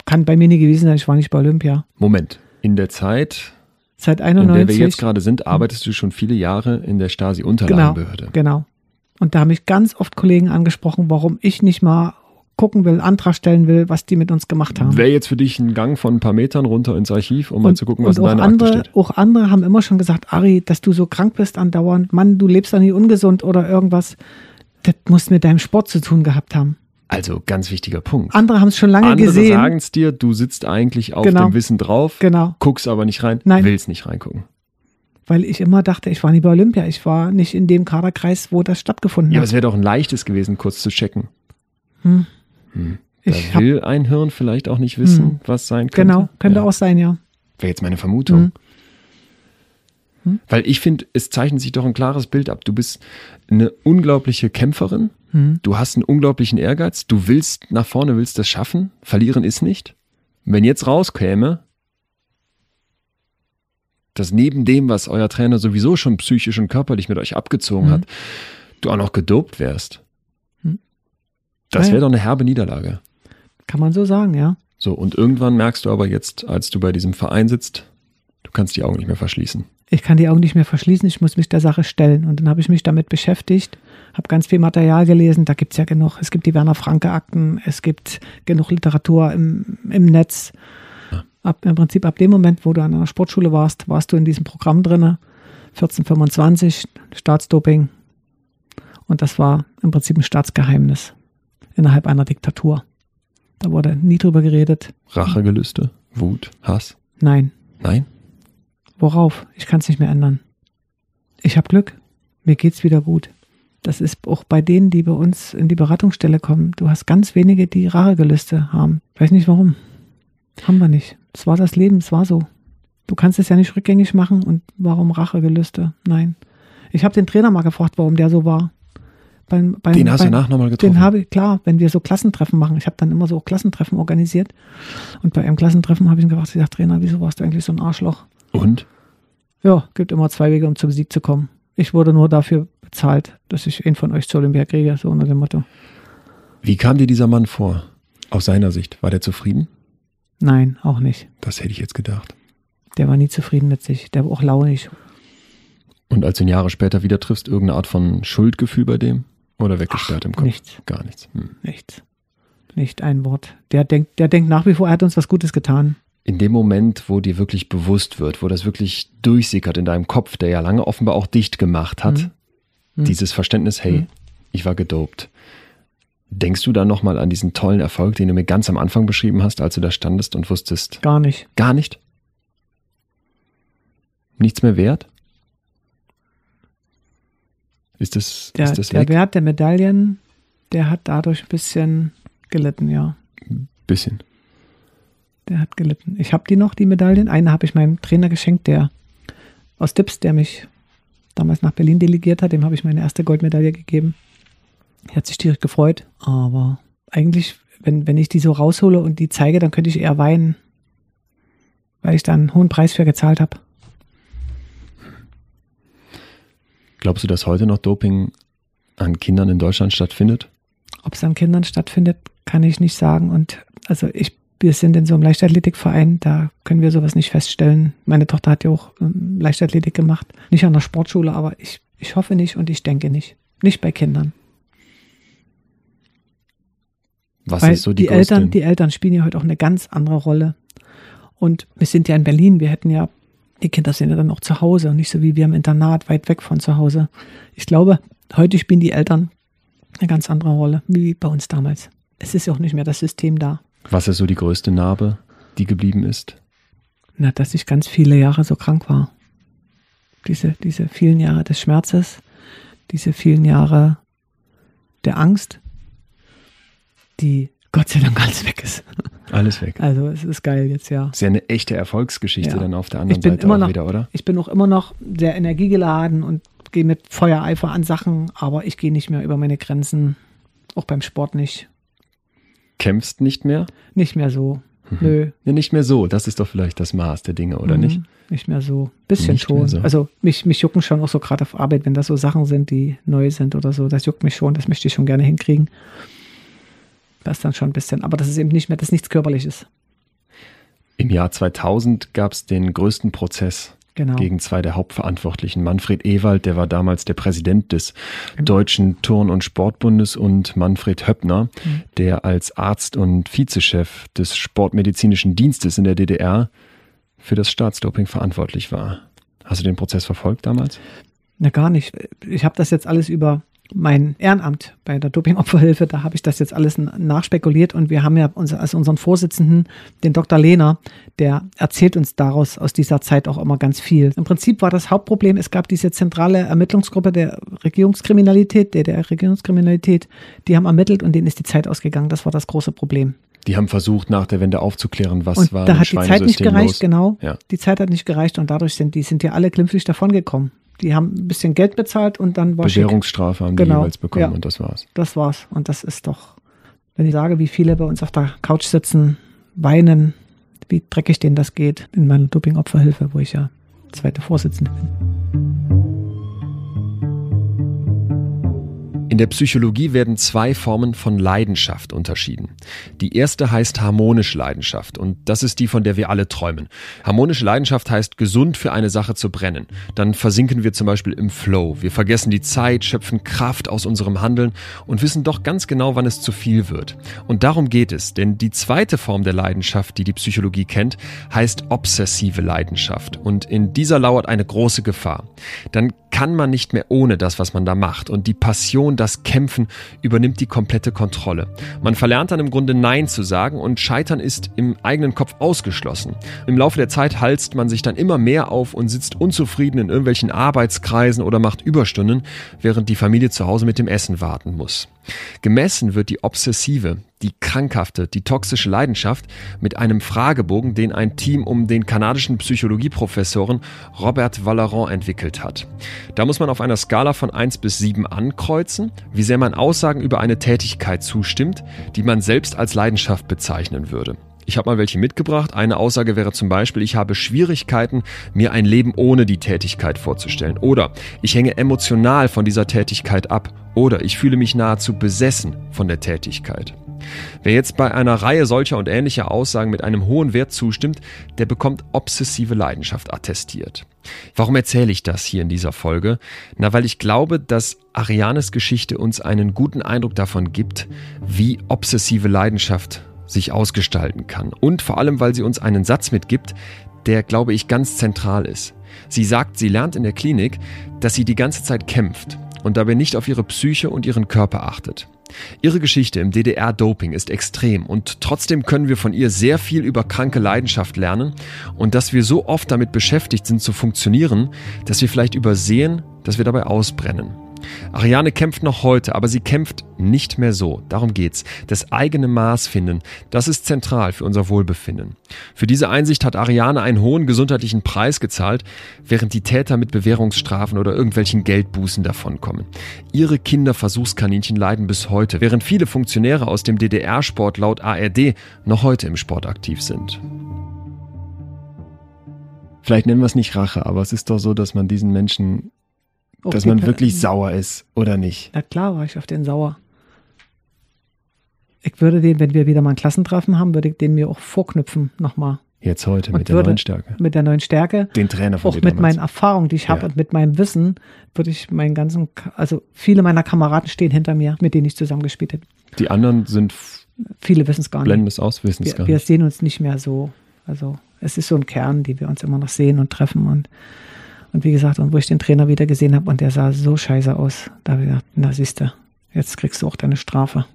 kann bei mir nie gewesen sein, ich war nicht bei Olympia. Moment, in der Zeit, Seit in der 91. wir jetzt gerade sind, arbeitest du schon viele Jahre in der genau, Stasi-Unterlagenbehörde. genau. Und da haben mich ganz oft Kollegen angesprochen, warum ich nicht mal gucken will, Antrag stellen will, was die mit uns gemacht haben. Wäre jetzt für dich ein Gang von ein paar Metern runter ins Archiv, um mal zu gucken, was in und deiner Akte andere, steht? auch andere haben immer schon gesagt, Ari, dass du so krank bist andauernd, Mann, du lebst doch nicht ungesund oder irgendwas. Das muss mit deinem Sport zu tun gehabt haben. Also ganz wichtiger Punkt. Andere haben es schon lange Andere gesehen. sagen es dir, du sitzt eigentlich auf Genau. dem Wissen drauf, Genau, guckst aber nicht rein, Nein. willst nicht reingucken. weil ich immer dachte, ich war nie bei Olympia, ich war nicht in dem Kaderkreis, wo das stattgefunden Ja, aber hat. es wäre doch ein leichtes gewesen, kurz zu checken. Hm. Hm. Da Ich hab, will ein Hirn vielleicht auch nicht wissen, Hm. was sein könnte. genau, könnte ja. auch sein, ja. Wäre jetzt meine Vermutung. Hm. Weil ich finde, es zeichnet sich doch ein klares Bild ab. Du bist eine unglaubliche Kämpferin, Hm. du hast einen unglaublichen Ehrgeiz, du willst nach vorne, willst das schaffen, verlieren ist nicht. Wenn jetzt rauskäme, dass neben dem, was euer Trainer sowieso schon psychisch und körperlich mit euch abgezogen Hm. hat, du auch noch gedopt wärst. Das wäre doch eine herbe Niederlage. Kann man so sagen, ja. So, und irgendwann merkst du aber jetzt, als du bei diesem Verein sitzt, du kannst die Augen nicht mehr verschließen. Ich kann die Augen nicht mehr verschließen, ich muss mich der Sache stellen. Und dann habe ich mich damit beschäftigt, habe ganz viel Material gelesen, da gibt es ja genug. Es gibt die Werner Franke-Akten, es gibt genug Literatur im, im Netz. Ja. Ab, Im Prinzip ab dem Moment, wo du an einer Sportschule warst, warst du in diesem Programm drin, 1425, Staatsdoping. Und das war im Prinzip ein Staatsgeheimnis innerhalb einer Diktatur. Da wurde nie drüber geredet. Rachegelüste, Wut, Hass? Nein, Nein? Worauf? Ich kann es nicht mehr ändern. Ich habe Glück. Mir geht's wieder gut. Das ist auch bei denen, die bei uns in die Beratungsstelle kommen. Du hast ganz wenige, die Rachegelüste haben. Weiß nicht warum. Haben wir nicht. Es war das Leben, es war so. Du kannst es ja nicht rückgängig machen und warum Rachegelüste? Nein. Ich habe den Trainer mal gefragt, warum der so war. Beim, beim, Den hast du beim- danach nochmal getroffen. den habe ich, klar, wenn wir so Klassentreffen machen. Ich habe dann immer so Klassentreffen organisiert. Und bei einem Klassentreffen habe ich ihn gefragt, ich sag, Trainer, wieso warst du eigentlich so ein Arschloch? Und? Ja, gibt immer zwei Wege, um zum Sieg zu kommen. Ich wurde nur dafür bezahlt, dass ich einen von euch zur Olympia kriege, so unter dem Motto. Wie kam dir dieser Mann vor? Aus seiner Sicht. War der zufrieden? Nein, auch nicht. Das hätte ich jetzt gedacht. Der war nie zufrieden mit sich. Der war auch launig. Und als du ihn Jahre später wieder triffst, irgendeine Art von Schuldgefühl bei dem? Oder weggesperrt im Kopf? Nichts, Gar nichts. Hm. nichts. Nicht ein Wort. Der denkt, der denkt nach wie vor, er hat uns was Gutes getan. In dem Moment, wo dir wirklich bewusst wird, wo das wirklich durchsickert in deinem Kopf, der ja lange offenbar auch dicht gemacht hat, Mhm. Mhm. dieses Verständnis, hey, Mhm. ich war gedopt. Denkst du dann nochmal an diesen tollen Erfolg, den du mir ganz am Anfang beschrieben hast, als du da standest und wusstest, Gar nicht. gar nicht? Nichts mehr wert? Ist das, Der, ist das der? Wert der Medaillen, der hat dadurch ein bisschen gelitten, ja. Bisschen. Der hat gelitten. Ich habe die noch, die Medaillen. Eine habe ich meinem Trainer geschenkt, der aus Dips, der mich damals nach Berlin delegiert hat. Dem habe ich meine erste Goldmedaille gegeben. Er hat sich direkt gefreut. Aber eigentlich, wenn, wenn ich die so raushole und die zeige, dann könnte ich eher weinen. Weil ich da einen hohen Preis für gezahlt habe. Glaubst du, dass heute noch Doping an Kindern in Deutschland stattfindet? Ob es an Kindern stattfindet, kann ich nicht sagen. Und also ich, wir sind in so einem Leichtathletikverein, da können wir sowas nicht feststellen. Meine Tochter hat ja auch ähm, Leichtathletik gemacht. Nicht an der Sportschule, aber ich, ich hoffe nicht und ich denke nicht. Nicht bei Kindern. Was Weil ist so die, die? Eltern, die Eltern spielen ja heute auch eine ganz andere Rolle. Und wir sind ja in Berlin, wir hätten ja, die Kinder sind ja dann auch zu Hause und nicht so wie wir im Internat weit weg von zu Hause. Ich glaube, heute spielen die Eltern eine ganz andere Rolle, wie bei uns damals. Es ist ja auch nicht mehr das System da. Was ist so die größte Narbe, die geblieben ist? Na, dass ich ganz viele Jahre so krank war. Diese, diese vielen Jahre des Schmerzes, diese vielen Jahre der Angst, die Gott sei Dank alles weg ist. Alles weg. Also es ist geil jetzt, ja. Ist ja eine echte Erfolgsgeschichte Ja. dann auf der anderen Seite immer auch noch- wieder, oder? Ich bin auch immer noch sehr energiegeladen und gehe mit Feuereifer an Sachen, aber ich gehe nicht mehr über meine Grenzen, auch beim Sport nicht. Kämpfst nicht mehr? Nicht mehr so. Nö. Ja, nicht mehr so. Das ist doch vielleicht das Maß der Dinge, oder Mhm, nicht? Nicht mehr so. Bisschen Nicht schon. so. Also mich, mich jucken schon auch so gerade auf Arbeit, wenn das so Sachen sind, die neu sind oder so. Das juckt mich schon, das möchte ich schon gerne hinkriegen. Das dann schon ein bisschen. Aber das ist eben nicht mehr, das ist nichts Körperliches. Im Jahr 2000 gab es den größten Prozess Genau. gegen zwei der Hauptverantwortlichen. Manfred Ewald, der war damals der Präsident des Genau. Deutschen Turn- und Sportbundes und Manfred Höppner, Mhm. der als Arzt und Vizechef des Sportmedizinischen Dienstes in der DDR für das Staatsdoping verantwortlich war. Hast du den Prozess verfolgt damals? Na, gar nicht. Ich habe das jetzt alles über mein Ehrenamt bei der Dopingopferhilfe, da habe ich das jetzt alles nachspekuliert und wir haben ja unser, also unseren Vorsitzenden, den Dr. Lehner, der erzählt uns daraus aus dieser Zeit auch immer ganz viel. Im Prinzip war das Hauptproblem, es gab diese zentrale Ermittlungsgruppe der Regierungskriminalität, der, der Regierungskriminalität, die haben ermittelt und denen ist die Zeit ausgegangen. Das war das große Problem. Die haben versucht, nach der Wende aufzuklären, was und war da hat die Zeit nicht gereicht, los. genau. Ja. Die Zeit hat nicht gereicht und dadurch sind die sind ja alle glimpflich davongekommen. Die haben ein bisschen Geld bezahlt und dann war schick. Bewährungsstrafe haben die Genau, jeweils bekommen ja. und das war's. Das war's. Und das ist doch, wenn ich sage, wie viele bei uns auf der Couch sitzen, weinen, wie dreckig denen das geht in meiner Dopingopferhilfe, wo ich ja zweite Vorsitzende bin. In der Psychologie werden zwei Formen von Leidenschaft unterschieden. Die erste heißt harmonische Leidenschaft und das ist die, von der wir alle träumen. Harmonische Leidenschaft heißt gesund für eine Sache zu brennen. Dann versinken wir zum Beispiel im Flow. Wir vergessen die Zeit, schöpfen Kraft aus unserem Handeln und wissen doch ganz genau, wann es zu viel wird. Und darum geht es, denn die zweite Form der Leidenschaft, die die Psychologie kennt, heißt obsessive Leidenschaft und in dieser lauert eine große Gefahr. Dann kann man nicht mehr ohne das, was man da macht und die Passion, das Kämpfen übernimmt die komplette Kontrolle. Man verlernt dann im Grunde Nein zu sagen und Scheitern ist im eigenen Kopf ausgeschlossen. Im Laufe der Zeit halst man sich dann immer mehr auf und sitzt unzufrieden in irgendwelchen Arbeitskreisen oder macht Überstunden, während die Familie zu Hause mit dem Essen warten muss. Gemessen wird die obsessive, die krankhafte, die toxische Leidenschaft mit einem Fragebogen, den ein Team um den kanadischen Psychologieprofessoren Robert Valerand entwickelt hat. Da muss man auf einer Skala von 1 bis 7 ankreuzen, wie sehr man Aussagen über eine Tätigkeit zustimmt, die man selbst als Leidenschaft bezeichnen würde. Ich habe mal welche mitgebracht. Eine Aussage wäre zum Beispiel, ich habe Schwierigkeiten, mir ein Leben ohne die Tätigkeit vorzustellen. Oder ich hänge emotional von dieser Tätigkeit ab. Oder ich fühle mich nahezu besessen von der Tätigkeit. Wer jetzt bei einer Reihe solcher und ähnlicher Aussagen mit einem hohen Wert zustimmt, der bekommt obsessive Leidenschaft attestiert. Warum erzähle ich das hier in dieser Folge? Na, weil ich glaube, dass Arianes Geschichte uns einen guten Eindruck davon gibt, wie obsessive Leidenschaft sich ausgestalten kann. Und vor allem, weil sie uns einen Satz mitgibt, der, glaube ich, ganz zentral ist. Sie sagt, sie lernt in der Klinik, dass sie die ganze Zeit kämpft und dabei nicht auf ihre Psyche und ihren Körper achtet. Ihre Geschichte im DDR-Doping ist extrem und trotzdem können wir von ihr sehr viel über kranke Leidenschaft lernen und dass wir so oft damit beschäftigt sind zu funktionieren, dass wir vielleicht übersehen, dass wir dabei ausbrennen. Ariane kämpft noch heute, aber sie kämpft nicht mehr so. Darum geht's. Das eigene Maß finden, das ist zentral für unser Wohlbefinden. Für diese Einsicht hat Ariane einen hohen gesundheitlichen Preis gezahlt, während die Täter mit Bewährungsstrafen oder irgendwelchen Geldbußen davonkommen. Ihre Kinderversuchskaninchen leiden bis heute, während viele Funktionäre aus dem DDR-Sport laut ARD noch heute im Sport aktiv sind. Vielleicht nennen wir es nicht Rache, aber es ist doch so, dass man diesen Menschen Auch Dass man wirklich sauer ist oder nicht. Na klar war ich auf den sauer. Ich würde den, wenn wir wieder mal ein Klassentreffen haben, würde ich den mir auch vorknüpfen nochmal. Jetzt heute Und mit der neuen Stärke. Mit der neuen Stärke. Den Trainer von Auch mit damals. meinen Erfahrungen, die ich habe Ja. und mit meinem Wissen, würde ich meinen ganzen, also viele meiner Kameraden stehen hinter mir, mit denen ich zusammengespielt habe. Die anderen sind, Viele wissen es gar blenden nicht. es aus, wissen es Wir, gar wir nicht. sehen uns nicht mehr so. Also es ist so ein Kern, die wir uns immer noch sehen und treffen und und wie gesagt, und wo ich den Trainer wieder gesehen habe und der sah so scheiße aus, da habe ich gedacht, na siehste, jetzt kriegst du auch deine Strafe.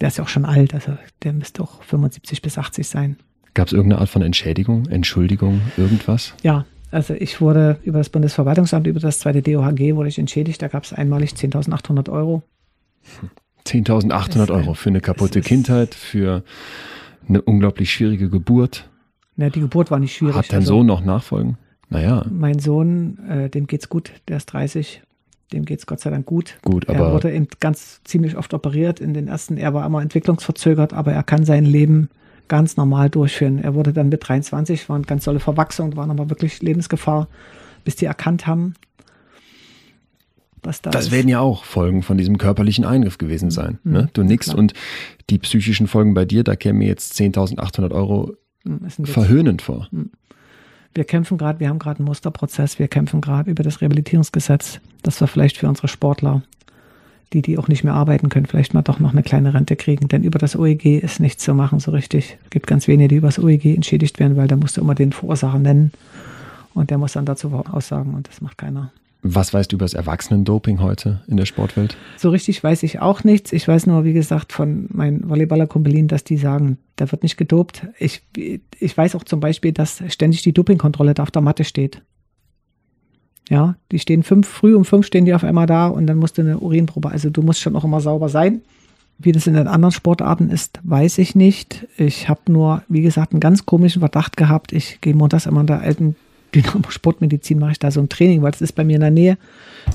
Der ist ja auch schon alt, also der müsste auch 75 bis 80 sein. Gab es irgendeine Art von Entschädigung, Entschuldigung, irgendwas? Ja, also ich wurde über das Bundesverwaltungsamt, über das zweite DOHG wurde ich entschädigt. Da gab es einmalig 10.800 Euro. 10.800 Es ist Euro für eine kaputte Kindheit, für eine unglaublich schwierige Geburt. Ja, die Geburt war nicht schwierig. Hat dein also Sohn noch Nachfolgen? Naja, Mein Sohn, äh, dem geht's gut, der ist 30. Dem geht's Gott sei Dank gut. gut, er aber wurde eben ganz ziemlich oft operiert. In den ersten, er war immer entwicklungsverzögert, aber er kann sein Leben ganz normal durchführen. Er wurde dann mit 23, war eine ganz tolle Verwachsung, war aber wirklich Lebensgefahr, bis die erkannt haben, was da das ist. werden ja auch Folgen von diesem körperlichen Eingriff gewesen sein. Mhm, Ne? Du nix klar. und die psychischen Folgen bei dir, da kämen mir jetzt 10.800 Euro Hm, Witz. verhöhnend vor. Wir kämpfen gerade, wir haben gerade einen Musterprozess, wir kämpfen gerade über das Rehabilitierungsgesetz, dass wir vielleicht für unsere Sportler, die, die auch nicht mehr arbeiten können, vielleicht mal doch noch eine kleine Rente kriegen. Denn über das OEG ist nichts zu machen so richtig. Es gibt ganz wenige, die über das OEG entschädigt werden, weil da musst du immer den Verursacher nennen und der muss dann dazu aussagen und das macht keiner. Was weißt du über das Erwachsenendoping heute in der Sportwelt? So richtig weiß ich auch nichts. Ich weiß nur, wie gesagt, von meinen Volleyballer-Kumpelinen, dass die sagen, da wird nicht gedopt. Ich, ich weiß auch zum Beispiel, dass ständig die Dopingkontrolle da auf der Matte steht. Ja, die stehen fünf, früh um fünf stehen die auf einmal da und dann musst du eine Urinprobe. Also du musst schon auch immer sauber sein. Wie das in den anderen Sportarten ist, weiß ich nicht. Ich habe nur, wie gesagt, einen ganz komischen Verdacht gehabt. Ich gehe montags immer in der alten Dynamo Sportmedizin, mache ich da so ein Training, weil es ist bei mir in der Nähe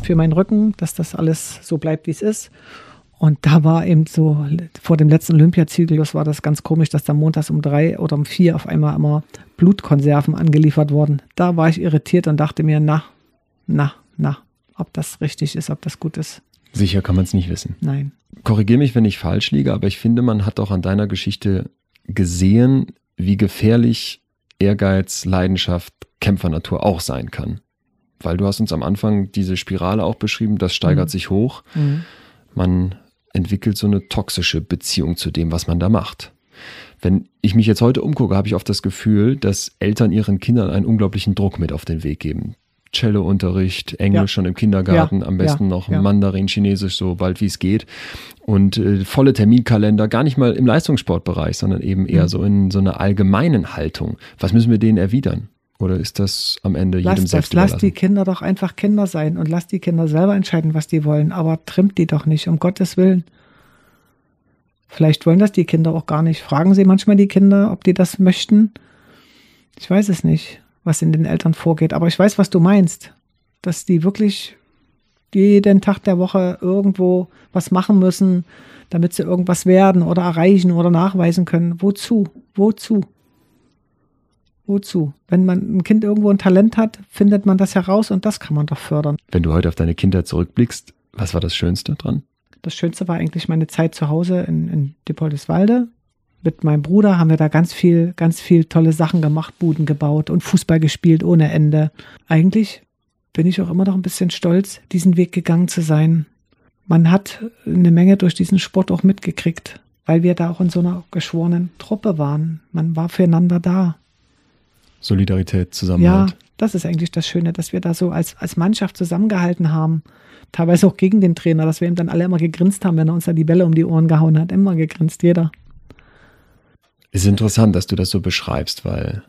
für meinen Rücken, dass das alles so bleibt, wie es ist. Und da war eben so, vor dem letzten Olympiazyklus war das ganz komisch, dass da montags um drei oder um vier auf einmal immer Blutkonserven angeliefert wurden. Da war ich irritiert und dachte mir, na, na, na, ob das richtig ist, ob das gut ist. Sicher kann man es nicht wissen. Nein. Korrigier mich, wenn ich falsch liege, aber ich finde, man hat auch an deiner Geschichte gesehen, wie gefährlich Ehrgeiz, Leidenschaft, Kämpfernatur auch sein kann. Weil du hast uns am Anfang diese Spirale auch beschrieben, das steigert Mhm. sich hoch. Mhm. Man entwickelt so eine toxische Beziehung zu dem, was man da macht. Wenn ich mich jetzt heute umgucke, habe ich oft das Gefühl, dass Eltern ihren Kindern einen unglaublichen Druck mit auf den Weg geben. Cello-Unterricht, Englisch Ja. schon im Kindergarten, Ja, am besten ja, noch. Mandarin, Chinesisch, so bald wie es geht. Und äh, volle Terminkalender, gar nicht mal im Leistungssportbereich, sondern eben eher Mhm. so in so einer allgemeinen Haltung. Was müssen wir denen erwidern? Oder ist das am Ende jedem Lass das, selbst lass die überlassen? Kinder doch einfach Kinder sein und lass die Kinder selber entscheiden, was die wollen. Aber trimmt die doch nicht, um Gottes Willen. Vielleicht wollen das die Kinder auch gar nicht. Fragen Sie manchmal die Kinder, ob die das möchten. Ich weiß es nicht, was in den Eltern vorgeht. Aber ich weiß, was du meinst. Dass die wirklich jeden Tag der Woche irgendwo was machen müssen, damit sie irgendwas werden oder erreichen oder nachweisen können. Wozu? Wozu? Wozu? Wenn man ein Kind irgendwo ein Talent hat, findet man das heraus und das kann man doch fördern. Wenn du heute auf deine Kindheit zurückblickst, was war das Schönste dran? Das Schönste war eigentlich meine Zeit zu Hause in, in Dippoldiswalde. Mit meinem Bruder haben wir da ganz viel, ganz viel tolle Sachen gemacht, Buden gebaut und Fußball gespielt ohne Ende. Eigentlich bin ich auch immer noch ein bisschen stolz, diesen Weg gegangen zu sein. Man hat eine Menge durch diesen Sport auch mitgekriegt, weil wir da auch in so einer geschworenen Truppe waren. Man war füreinander da. Solidarität, Ja, Zusammenhalt. das ist eigentlich das Schöne, dass wir da so als, als Mannschaft zusammengehalten haben. Teilweise auch gegen den Trainer, dass wir ihm dann alle immer gegrinst haben, wenn er uns da die Bälle um die Ohren gehauen hat. Immer gegrinst, jeder. Es ist interessant, dass du das so beschreibst, weil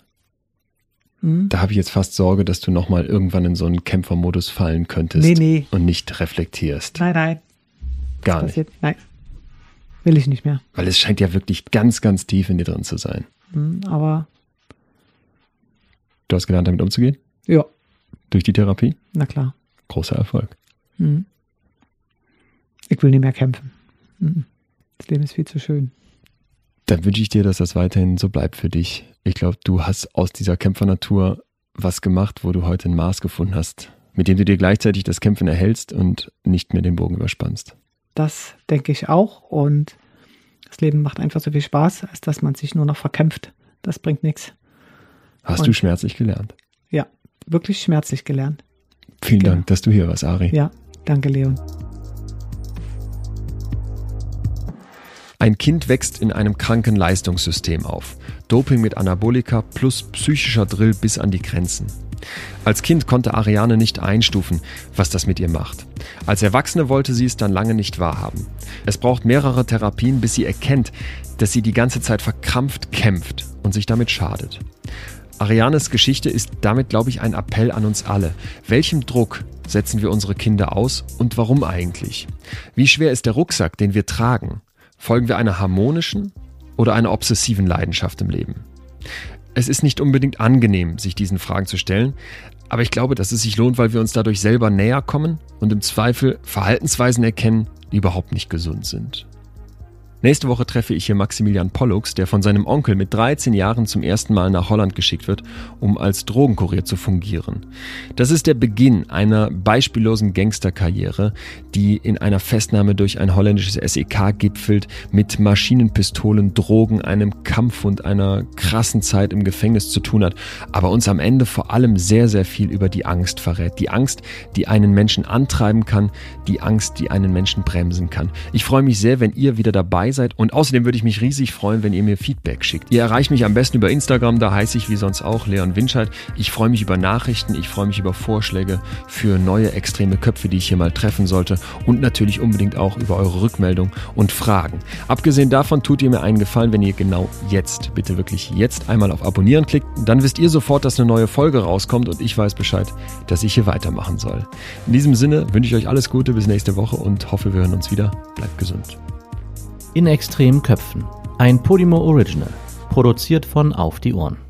Hm? da habe ich jetzt fast Sorge, dass du nochmal irgendwann in so einen Kämpfermodus fallen könntest Nee, nee. und nicht reflektierst. Nein, nein, Gar nicht. passiert. Nein. Will ich nicht mehr. Weil es scheint ja wirklich ganz, ganz tief in dir drin zu sein. Hm, Aber Du hast gelernt, damit umzugehen? ja, Durch die Therapie? na klar. Großer Erfolg. Hm. Ich will nicht mehr kämpfen. Hm. Das Leben ist viel zu schön. Dann wünsche ich dir, dass das weiterhin so bleibt für dich. Ich glaube, du hast aus dieser Kämpfernatur was gemacht, wo du heute ein Maß gefunden hast, mit dem du dir gleichzeitig das Kämpfen erhältst und nicht mehr den Bogen überspannst. Das denke ich auch. Und das Leben macht einfach so viel Spaß, als dass man sich nur noch verkämpft. Das bringt nichts. Hast und du schmerzlich gelernt? Ja, wirklich schmerzlich gelernt. Vielen genau. Dank, dass du hier warst, Ari. Ja, danke, Leon. Ein Kind wächst in einem kranken Leistungssystem auf. Doping mit Anabolika plus psychischer Drill bis an die Grenzen. Als Kind konnte Ariane nicht einstufen, was das mit ihr macht. Als Erwachsene wollte sie es dann lange nicht wahrhaben. Es braucht mehrere Therapien, bis sie erkennt, dass sie die ganze Zeit verkrampft kämpft und sich damit schadet. Arianes Geschichte ist damit, glaube ich, ein Appell an uns alle. Welchem Druck setzen wir unsere Kinder aus und warum eigentlich? Wie schwer ist der Rucksack, den wir tragen? Folgen wir einer harmonischen oder einer obsessiven Leidenschaft im Leben? Es ist nicht unbedingt angenehm, sich diesen Fragen zu stellen, aber ich glaube, dass es sich lohnt, weil wir uns dadurch selber näher kommen und im Zweifel Verhaltensweisen erkennen, die überhaupt nicht gesund sind. Nächste Woche treffe ich hier Maximilian Pollux, der von seinem Onkel mit 13 Jahren zum ersten Mal nach Holland geschickt wird, um als Drogenkurier zu fungieren. Das ist der Beginn einer beispiellosen Gangsterkarriere, die in einer Festnahme durch ein holländisches SEK gipfelt, mit Maschinenpistolen, Drogen, einem Kampf und einer krassen Zeit im Gefängnis zu tun hat, aber uns am Ende vor allem sehr, sehr viel über die Angst verrät. Die Angst, die einen Menschen antreiben kann, die Angst, die einen Menschen bremsen kann. Ich freue mich sehr, wenn ihr wieder dabei dabei seid. Und außerdem würde ich mich riesig freuen, wenn ihr mir Feedback schickt. Ihr erreicht mich am besten über Instagram, da heiße ich wie sonst auch Leon Winscheid. Ich freue mich über Nachrichten, ich freue mich über Vorschläge für neue extreme Köpfe, die ich hier mal treffen sollte und natürlich unbedingt auch über eure Rückmeldung und Fragen. Abgesehen davon tut ihr mir einen Gefallen, wenn ihr genau jetzt, bitte wirklich jetzt einmal auf Abonnieren klickt. Dann wisst ihr sofort, dass eine neue Folge rauskommt und ich weiß Bescheid, dass ich hier weitermachen soll. In diesem Sinne wünsche ich euch alles Gute bis nächste Woche und hoffe, wir hören uns wieder. Bleibt gesund in extremen Köpfen. Ein Podimo Original, produziert von Auf die Ohren.